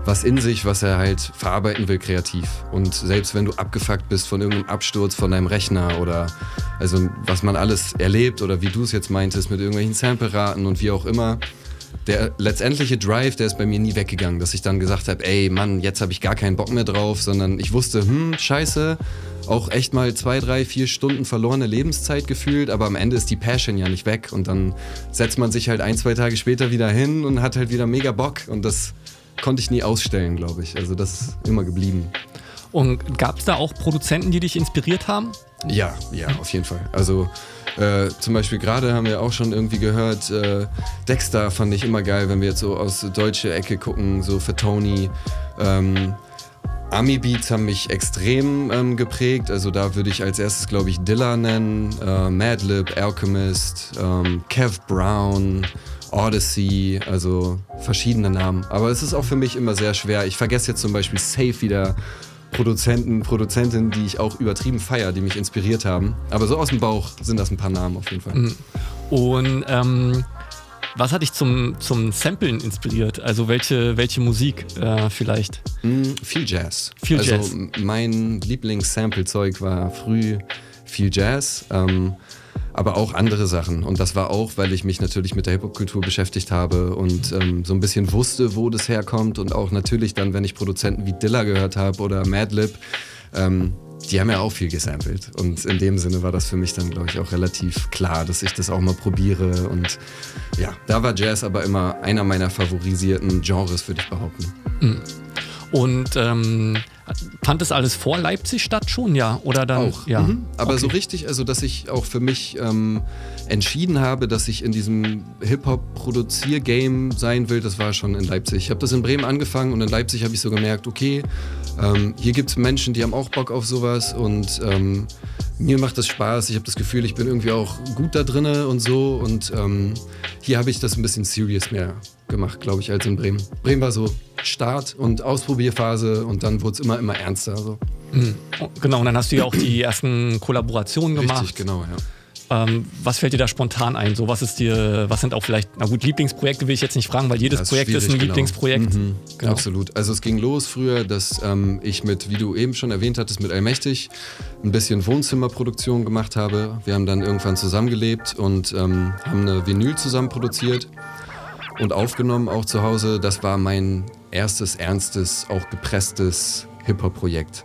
was in sich, was er halt verarbeiten will kreativ. Und selbst wenn du abgefuckt bist von irgendeinem Absturz von deinem Rechner oder also was man alles erlebt oder wie du es jetzt meintest mit irgendwelchen Sampleraten und wie auch immer, der letztendliche Drive, der ist bei mir nie weggegangen, dass ich dann gesagt habe, ey Mann, jetzt habe ich gar keinen Bock mehr drauf, sondern ich wusste, hm, scheiße, auch echt mal zwei, drei, vier Stunden verlorene Lebenszeit gefühlt, aber am Ende ist die Passion ja nicht weg und dann setzt man sich halt ein, zwei Tage später wieder hin und hat halt wieder mega Bock und das konnte ich nie ausstellen, glaube ich. Also das ist immer geblieben. Und gab es da auch Produzenten, die dich inspiriert haben? Ja, ja, auf jeden Fall. Also äh, zum Beispiel gerade haben wir auch schon irgendwie gehört, äh, Dexter fand ich immer geil, wenn wir jetzt so aus deutsche Ecke gucken, so für Tony. Ähm, Army Beats haben mich extrem ähm, geprägt. Also da würde ich als erstes, glaube ich, Dilla nennen, äh, Madlib, Alchemist, ähm, Kev Brown, Odyssey, also verschiedene Namen. Aber es ist auch für mich immer sehr schwer. Ich vergesse jetzt zum Beispiel safe wieder Produzenten, Produzentinnen, die ich auch übertrieben feier, die mich inspiriert haben. Aber so aus dem Bauch sind das ein paar Namen auf jeden Fall. Mhm. Und ähm, was hat dich zum, zum Samplen inspiriert? Also welche, welche Musik äh, vielleicht? Mm, viel Jazz. Viel also Jazz. mein Lieblings-Sample-Zeug war früh viel Jazz, ähm, aber auch andere Sachen. Und das war auch, weil ich mich natürlich mit der Hip-Hop-Kultur beschäftigt habe und ähm, so ein bisschen wusste, wo das herkommt. Und auch natürlich dann, wenn ich Produzenten wie Dilla gehört habe oder Madlib, ähm, die haben ja auch viel gesampelt. Und in dem Sinne war das für mich dann, glaube ich, auch relativ klar, dass ich das auch mal probiere. Und ja, da war Jazz aber immer einer meiner favorisierten Genres, würde ich behaupten. Mhm. Und ähm, fand das alles vor Leipzig statt schon, ja? Oder dann? Auch. Ja. Mhm. Aber so Okay. richtig, also dass ich auch für mich ähm, entschieden habe, dass ich in diesem Hip-Hop-Produzier-Game sein will, das war schon in Leipzig. Ich habe das in Bremen angefangen und in Leipzig habe ich so gemerkt, okay, ähm, hier gibt es Menschen, die haben auch Bock auf sowas und ähm, mir macht das Spaß. Ich habe das Gefühl, ich bin irgendwie auch gut da drinne und so. Und ähm, hier habe ich das ein bisschen serious mehr gemacht, glaube ich, als in Bremen. Bremen war so Start und Ausprobierphase und dann wurde es immer, immer ernster. So. Mhm. Genau, und dann hast du ja auch die ersten Kollaborationen gemacht. Richtig, genau, ja. Ähm, was fällt dir da spontan ein? So, was ist dir, was sind auch vielleicht, na gut, Lieblingsprojekte will ich jetzt nicht fragen, weil jedes Ja, Projekt ist ein genau. Lieblingsprojekt. Mhm, Genau. Absolut. Also es ging los früher, dass ähm, ich mit, wie du eben schon erwähnt hattest, mit Allmächtig ein bisschen Wohnzimmerproduktion gemacht habe. Wir haben dann irgendwann zusammengelebt und ähm, haben eine Vinyl zusammen produziert und aufgenommen, auch zu Hause. Das war mein erstes, ernstes, auch gepresstes Hip-Hop-Projekt.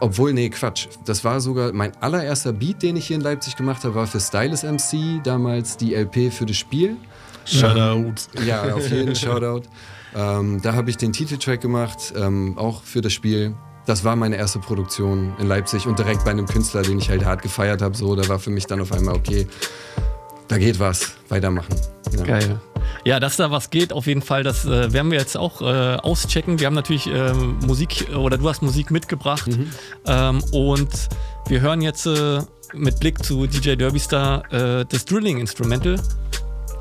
Obwohl, nee, Quatsch. Das war sogar mein allererster Beat, den ich hier in Leipzig gemacht habe, war für Stylus MC, damals die LP für das Spiel. Shoutout. Ähm, ja, auf jeden Shoutout. Ähm, da habe ich den Titeltrack gemacht, ähm, auch für das Spiel. Das war meine erste Produktion in Leipzig und direkt bei einem Künstler, den ich halt hart gefeiert habe. So, da war für mich dann auf einmal okay, da geht was, weitermachen. Ja. Geil. Ja, dass da was geht, auf jeden Fall, das äh, werden wir jetzt auch äh, auschecken. Wir haben natürlich ähm, Musik äh, oder du hast Musik mitgebracht ähm, und wir hören jetzt äh, mit Blick zu DJ Derbystar äh, das Drilling Instrumental.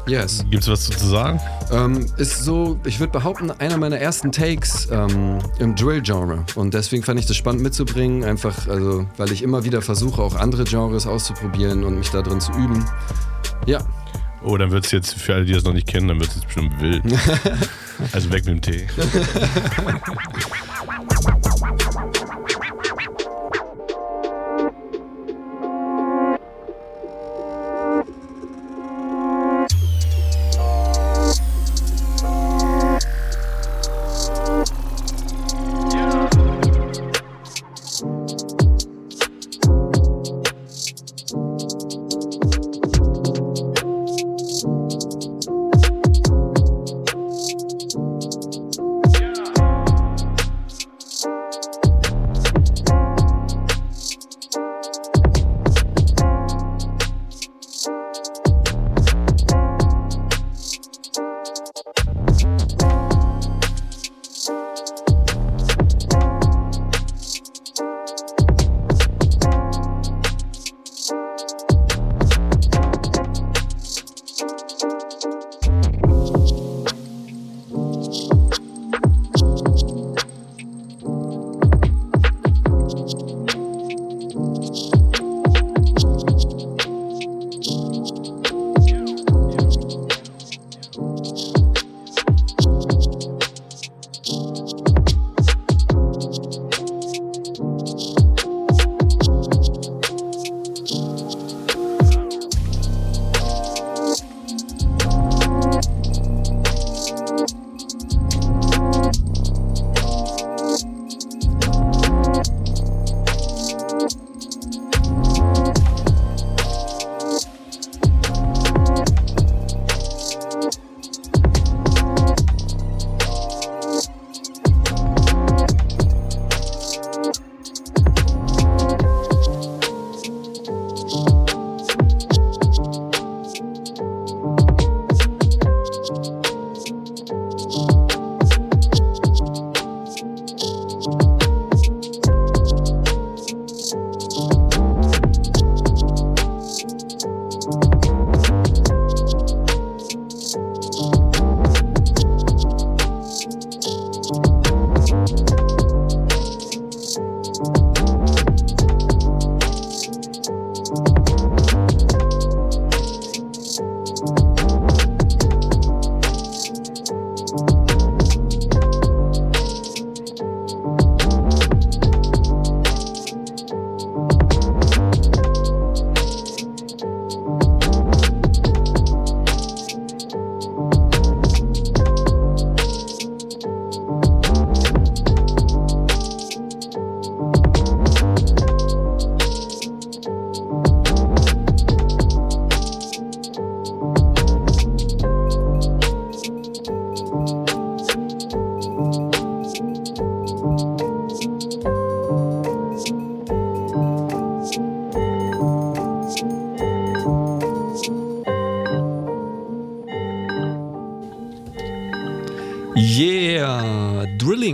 Yes. Gibt's was zu sagen? Ähm, ist so, ich würde behaupten, einer meiner ersten Takes ähm, im Drill-Genre. Und deswegen fand ich das spannend mitzubringen, einfach, also, weil ich immer wieder versuche, auch andere Genres auszuprobieren und mich da drin zu üben. Ja. Oh, dann wird es jetzt, für alle, die das noch nicht kennen, dann wird es jetzt bestimmt wild. also weg mit dem Tee.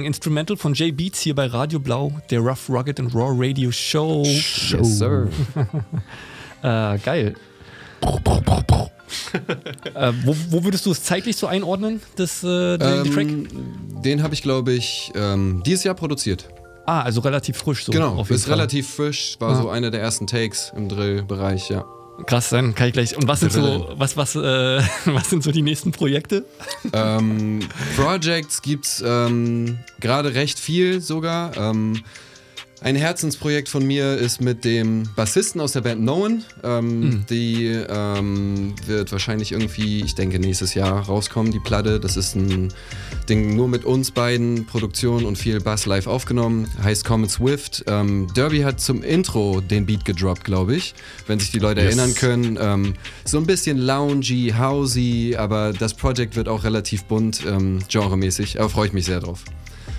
Instrumental von Jay Beats hier bei Radio Blau, der Rough, Rugged and Raw Radio Show. Yes, sir. äh, geil. äh, wo, wo würdest du es zeitlich so einordnen, das äh, den Track? Ähm, den habe ich, glaube ich, ähm, dieses Jahr produziert. Ah, also relativ frisch so. genau, auf jeden ist Fall. relativ frisch, war Ah. so einer der ersten Takes im Drill-Bereich, ja. Krass, dann kann ich gleich. Und was sind so, was, was, äh, was sind so die nächsten Projekte? ähm, Projects gibt's ähm, gerade recht viel sogar. Ähm, ein Herzensprojekt von mir ist mit dem Bassisten aus der Band Noen. Ähm, Die ähm, wird wahrscheinlich irgendwie, ich denke, nächstes Jahr rauskommen, die Platte. Das ist ein Ding nur mit uns beiden, Produktion und viel Bass live aufgenommen. Heißt Comet Swift. Ähm, Derby hat zum Intro den Beat gedroppt, glaube ich. Wenn sich die Leute Yes. erinnern können. Ähm, so ein bisschen loungy, housey, aber das Projekt wird auch relativ bunt, ähm, genremäßig. Aber freue ich mich sehr drauf.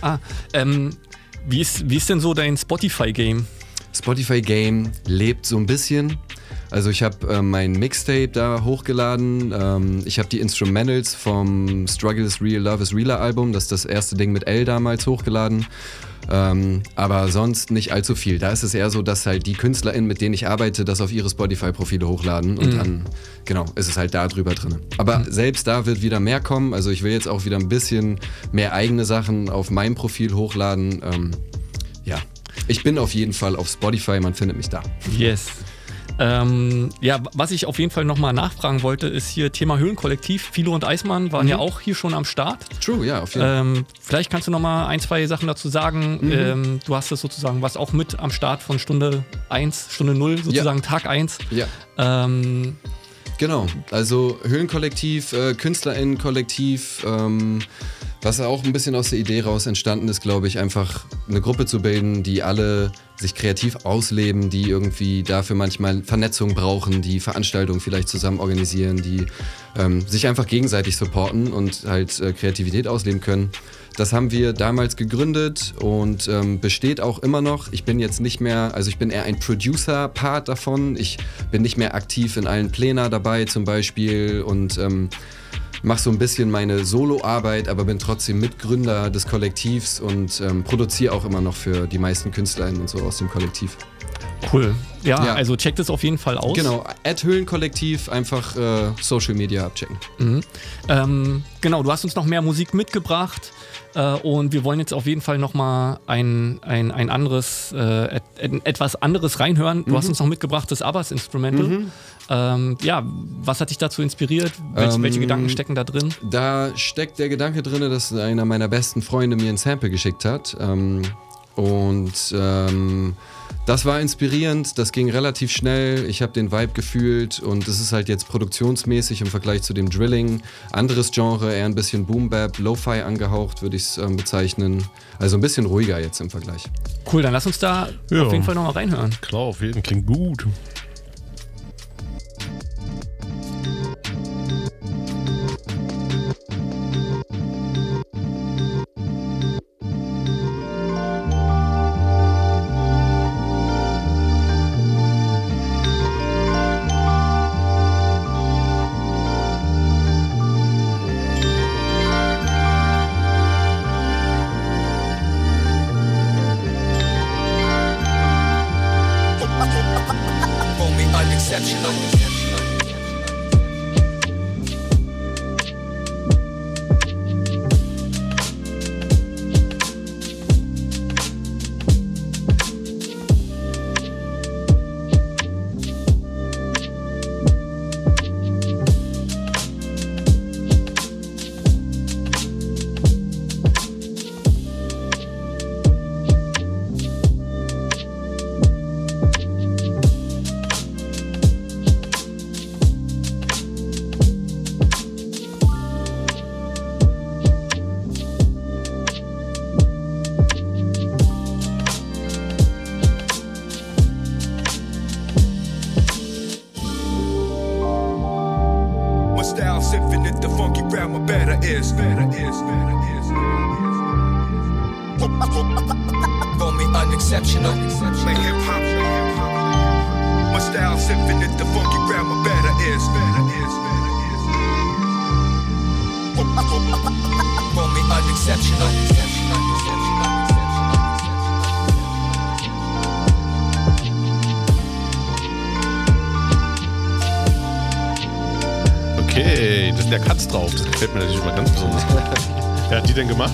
Ah, ähm, wie ist, wie ist denn so dein Spotify-Game? Spotify Game lebt so ein bisschen. Also ich habe äh, mein Mixtape da hochgeladen. Ähm, ich habe die Instrumentals vom Struggle is Real, Love is Realer Album, das ist das erste Ding mit L damals hochgeladen. Ähm, aber sonst nicht allzu viel. Da ist es eher so, dass halt die KünstlerInnen, mit denen ich arbeite, das auf ihre Spotify-Profile hochladen und Mhm. dann, genau, ist es halt da drüber drin. Aber selbst da wird wieder mehr kommen. Also ich will jetzt auch wieder ein bisschen mehr eigene Sachen auf meinem Profil hochladen. Ähm, ja, ich bin auf jeden Fall auf Spotify, man findet mich da. Yes. Ähm, ja, was ich auf jeden Fall nochmal nachfragen wollte, ist hier Thema Höhlenkollektiv. Philo und Eismann waren Mhm. ja auch hier schon am Start. True, ja, auf jeden Fall. Ähm, vielleicht kannst du nochmal ein, zwei Sachen dazu sagen. Mhm. Ähm, du hast es sozusagen, was auch mit am Start von Stunde 1, Stunde 0, sozusagen Tag 1. Ja. Genau, also Höhlenkollektiv, äh, KünstlerInnen-Kollektiv, ähm, was auch ein bisschen aus der Idee raus entstanden ist, glaube ich, einfach eine Gruppe zu bilden, die alle sich kreativ ausleben, die irgendwie dafür manchmal Vernetzung brauchen, die Veranstaltungen vielleicht zusammen organisieren, die ähm, sich einfach gegenseitig supporten und halt äh, Kreativität ausleben können. Das haben wir damals gegründet und ähm, besteht auch immer noch. Ich bin jetzt nicht mehr, also ich bin eher ein Producer-Part davon. Ich bin nicht mehr aktiv in allen Plänen dabei zum Beispiel und ähm, mache so ein bisschen meine Solo-Arbeit, aber bin trotzdem Mitgründer des Kollektivs und ähm, produziere auch immer noch für die meisten KünstlerInnen und so aus dem Kollektiv. cool. Ja, Ja. also checkt es auf jeden Fall aus. Genau, at Höhlenkollektiv einfach äh, Social Media abchecken. Mhm. Ähm, genau, du hast uns noch mehr Musik mitgebracht äh, und wir wollen jetzt auf jeden Fall nochmal ein, ein, ein anderes, äh, et, et, etwas anderes reinhören. Du Mhm. hast uns noch mitgebracht das Abbas Instrumental. Mhm. Ähm, ja, was hat dich dazu inspiriert? Welche, Ähm, welche Gedanken stecken da drin? Da steckt der Gedanke drin, dass einer meiner besten Freunde mir ein Sample geschickt hat. Ähm, und ähm, das war inspirierend, das ging relativ schnell. Ich habe den Vibe gefühlt und es ist halt jetzt produktionsmäßig im Vergleich zu dem Drilling. Anderes Genre, eher ein bisschen Boom Bap, Lo-Fi angehaucht, würde ich es ähm, bezeichnen. Also ein bisschen ruhiger jetzt im Vergleich. Cool, dann lass uns da Ja. auf jeden Fall nochmal reinhören. Klar, auf jeden Fall klingt gut. Me denn gemacht?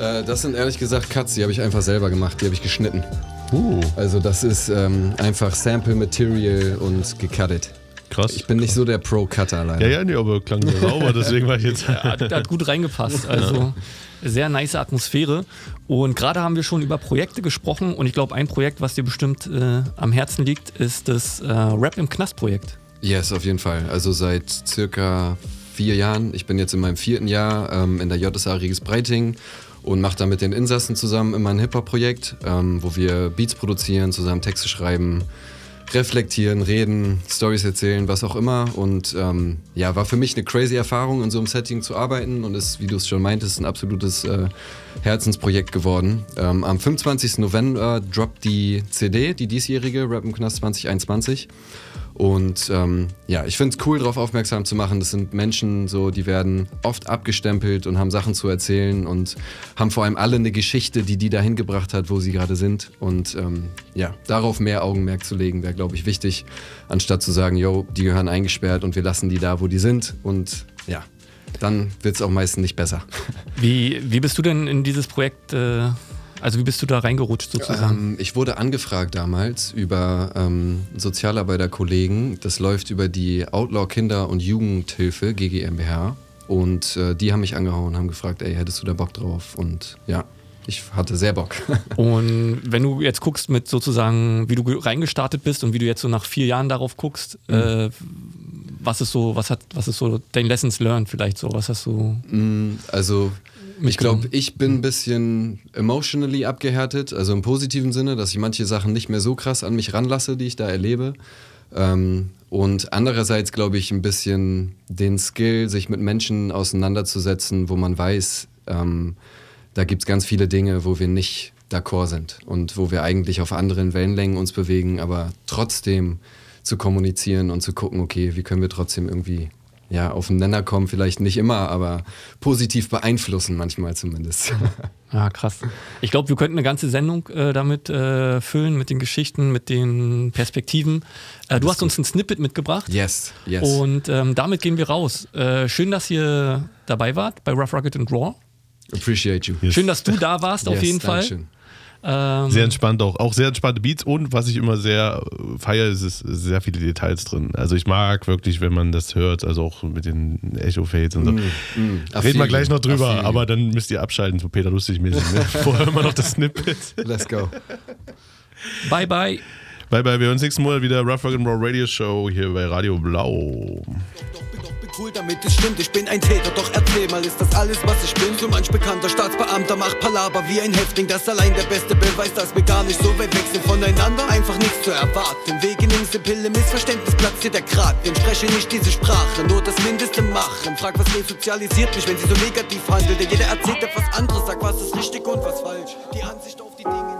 Äh, das sind ehrlich gesagt Cuts, die habe ich einfach selber gemacht, die habe ich geschnitten. Uh. Also das ist ähm, einfach Sample Material und gecuttet. Krass. Ich bin nicht so der Pro-Cutter leider. Ja, ja, nee, aber klang sehr sauber, deswegen war ich jetzt. Ja, hat, hat gut reingepasst. Also sehr nice Atmosphäre. Und gerade haben wir schon über Projekte gesprochen und ich glaube, ein Projekt, was dir bestimmt äh, am Herzen liegt, ist das äh, Rap im Knast-Projekt. Yes, auf jeden Fall. Also seit circa vier Jahren. Ich bin jetzt in meinem vierten Jahr ähm, in der JSA Regis Breiting und mache da mit den Insassen zusammen immer ein Hip-Hop-Projekt, ähm, wo wir Beats produzieren, zusammen Texte schreiben, reflektieren, reden, Stories erzählen, was auch immer. Und ähm, ja, war für mich eine crazy Erfahrung, in so einem Setting zu arbeiten und ist, wie du es schon meintest, ein absolutes äh, Herzensprojekt geworden. Ähm, am 25. November droppt die CD, die diesjährige Rap im Knast 2021. Und ähm, ja, ich finde es cool, darauf aufmerksam zu machen. Das sind Menschen, so, die werden oft abgestempelt und haben Sachen zu erzählen und haben vor allem alle eine Geschichte, die die dahin gebracht hat, wo sie gerade sind. Und ähm, ja, darauf mehr Augenmerk zu legen, wäre, glaube ich, wichtig, anstatt zu sagen, yo, die gehören eingesperrt und wir lassen die da, wo die sind. Und ja, dann wird es auch meistens nicht besser. Wie, wie bist du denn in dieses Projekt, äh, also wie bist du da reingerutscht sozusagen? Ähm, ich wurde angefragt damals über ähm, Sozialarbeiterkollegen. Das läuft über die Outlaw Kinder- und Jugendhilfe, GGMBH. Und äh, die haben mich angehauen, haben gefragt, ey, hättest du da Bock drauf? Und ja, ich hatte sehr Bock. Und wenn du jetzt guckst mit sozusagen, wie du ge- reingestartet bist und wie du jetzt so nach vier Jahren darauf guckst, Mhm. äh, was ist so, was hat, was ist so dein Lessons learned vielleicht so? Was hast du? Mm, Also, ich glaube, ich bin ein bisschen emotionally abgehärtet, also im positiven Sinne, dass ich manche Sachen nicht mehr so krass an mich ranlasse, die ich da erlebe. Ähm, und andererseits glaube ich ein bisschen den Skill, sich mit Menschen auseinanderzusetzen, wo man weiß, ähm, da gibt es ganz viele Dinge, wo wir nicht d'accord sind und wo wir eigentlich auf anderen Wellenlängen uns bewegen, aber trotzdem zu kommunizieren und zu gucken, okay, wie können wir trotzdem irgendwie ja, auf den Nenner kommen, vielleicht nicht immer, aber positiv beeinflussen manchmal zumindest. Ja, krass. Ich glaube, wir könnten eine ganze Sendung äh, damit äh, füllen, mit den Geschichten, mit den Perspektiven. Äh, du hast uns ein Snippet mitgebracht. Yes, yes. Und ähm, damit gehen wir raus. Äh, schön, dass ihr dabei wart bei Rough Rocket and Raw. Appreciate you. Schön, dass du da warst, auf Yes, jeden Fall. Dankeschön. Ähm, Sehr entspannt auch. Auch sehr entspannte Beats und was ich immer sehr äh, feiere, ist, ist sehr viele Details drin. Also ich mag wirklich, wenn man das hört, also auch mit den Echo-Fades und so. Mm, mm. Reden wir gleich noch drüber, Affiliate. aber dann müsst ihr abschalten, so Peter Lustig mäßig. Ne? Vorher immer noch das Snippet. Let's go. Bye, bye. Bye, bye. Wir hören uns nächsten Monat wieder Rough Rock and Roll Radio Show hier bei Radio Blau. Cool, damit es stimmt. Ich bin ein Täter, doch erzähl mal, ist das alles, was ich bin? So manch bekannter Staatsbeamter macht Palaber wie ein Häftling. Das allein der beste Beweis, dass wir gar nicht so weit weg sind voneinander. Einfach nichts zu erwarten. Wegen Insel, Pille, Missverständnis platzt hier der Kragen. Spreche nicht diese Sprache, nur das Mindeste machen. Frag, was resozialisiert mich, wenn sie so negativ handelt. Denn jeder erzählt etwas anderes, sagt, was ist richtig und was falsch. Die Ansicht auf die Dinge.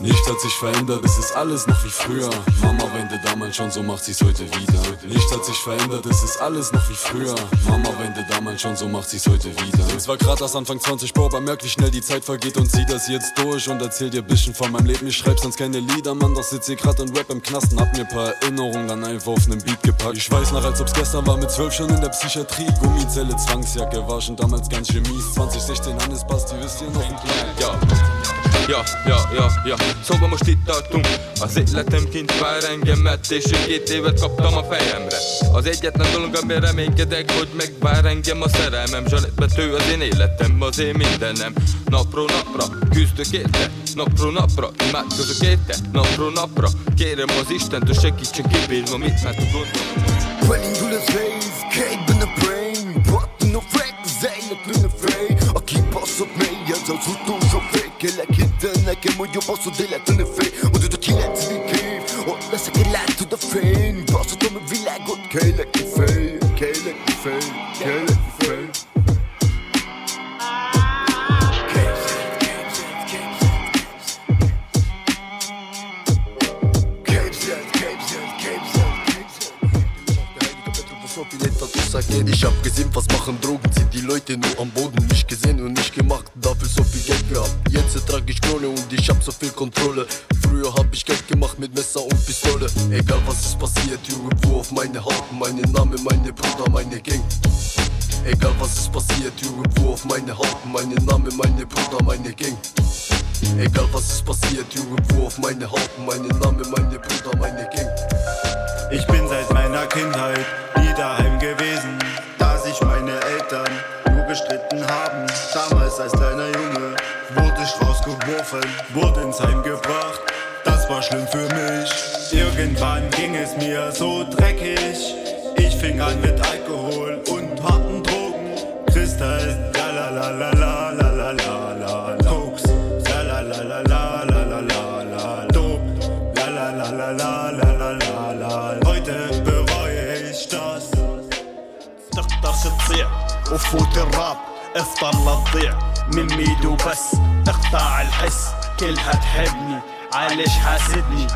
Nichts hat sich verändert, es ist alles noch wie früher. Mama weinte damals schon, so macht sie's heute wieder. Nichts hat sich verändert, es ist alles noch wie früher. Mama weinte damals schon, so macht sie's heute wieder. Es war grad erst Anfang 20, Bro, aber merk, wie schnell die Zeit vergeht und zieh das jetzt durch und erzähl dir bisschen von meinem Leben. Ich schreib sonst keine Lieder, Mann, doch sitz hier grad und rap im Knasten. Hab mir paar Erinnerungen dann einfach auf nen Beat gepackt. Ich weiß noch, als ob's gestern war, mit zwölf schon in der Psychiatrie. Gummizelle, Zwangsjacke, war schon damals ganz schön mies. 2016 Hannes Basti, wisst ihr noch? Ja. Ja, ja, ja, ja, szóval most itt tartunk. Az életem kint vár engem Mert és két évet kaptam a fejemre. Az egyetlen dolog, amiben reménykedek Hogy megvár engem a szerelmem. Zsalettbető az én életem, az én mindenem. Napról napra küzdök érte Napról napra imádkozok érte. Napról napra kérem az Istent Hogy segítsen kibírnom mit már tud gondolni Felindul az rész, képben a brain Pattin a frek, az élet a fej Aki baszott mély, ez az utolsó fél كلا كده انا كمي باصه دلعتني فين ودي طلعتني كيف وانا سكلعت ده فين باصه تومي في لاجون كلا كفايه كلا كفايه كلا كفايه Geld. Ich hab gesehen, was machen Drogen, sind die Leute nur am Boden. Mich gesehen und nicht gemacht, dafür so viel Geld gehabt. Trag ich Krone und ich hab so viel Kontrolle. Früher hab ich Geld gemacht mit Messer und Pistole. Egal was ist passiert, irgendwo auf meine Haut, meine Name, meine Brüder, meine Gang. Egal was ist passiert, irgendwo auf meine Haut, meine Name, meine Brüder, meine Gang. Egal was ist passiert, irgendwo auf meine Haut, meine Name, meine Brüder, meine Gang. Ich bin seit meiner Kindheit rausgeworfen, wurde ins Heim gebracht. Das war schlimm für mich. Irgendwann ging es mir so dreckig. Ich fing an mit Alkohol und harten Drogen. Crystal, la la la la la la la la la la. Koks, la la la la la la la la la. Dope, la la la la la la la la la. Heute bereue ich das. تقدرش تطيع وفوت الراب افضل تضيع من ميد وبس اقطع الحس كلها تحبني. عايش حاسدني؟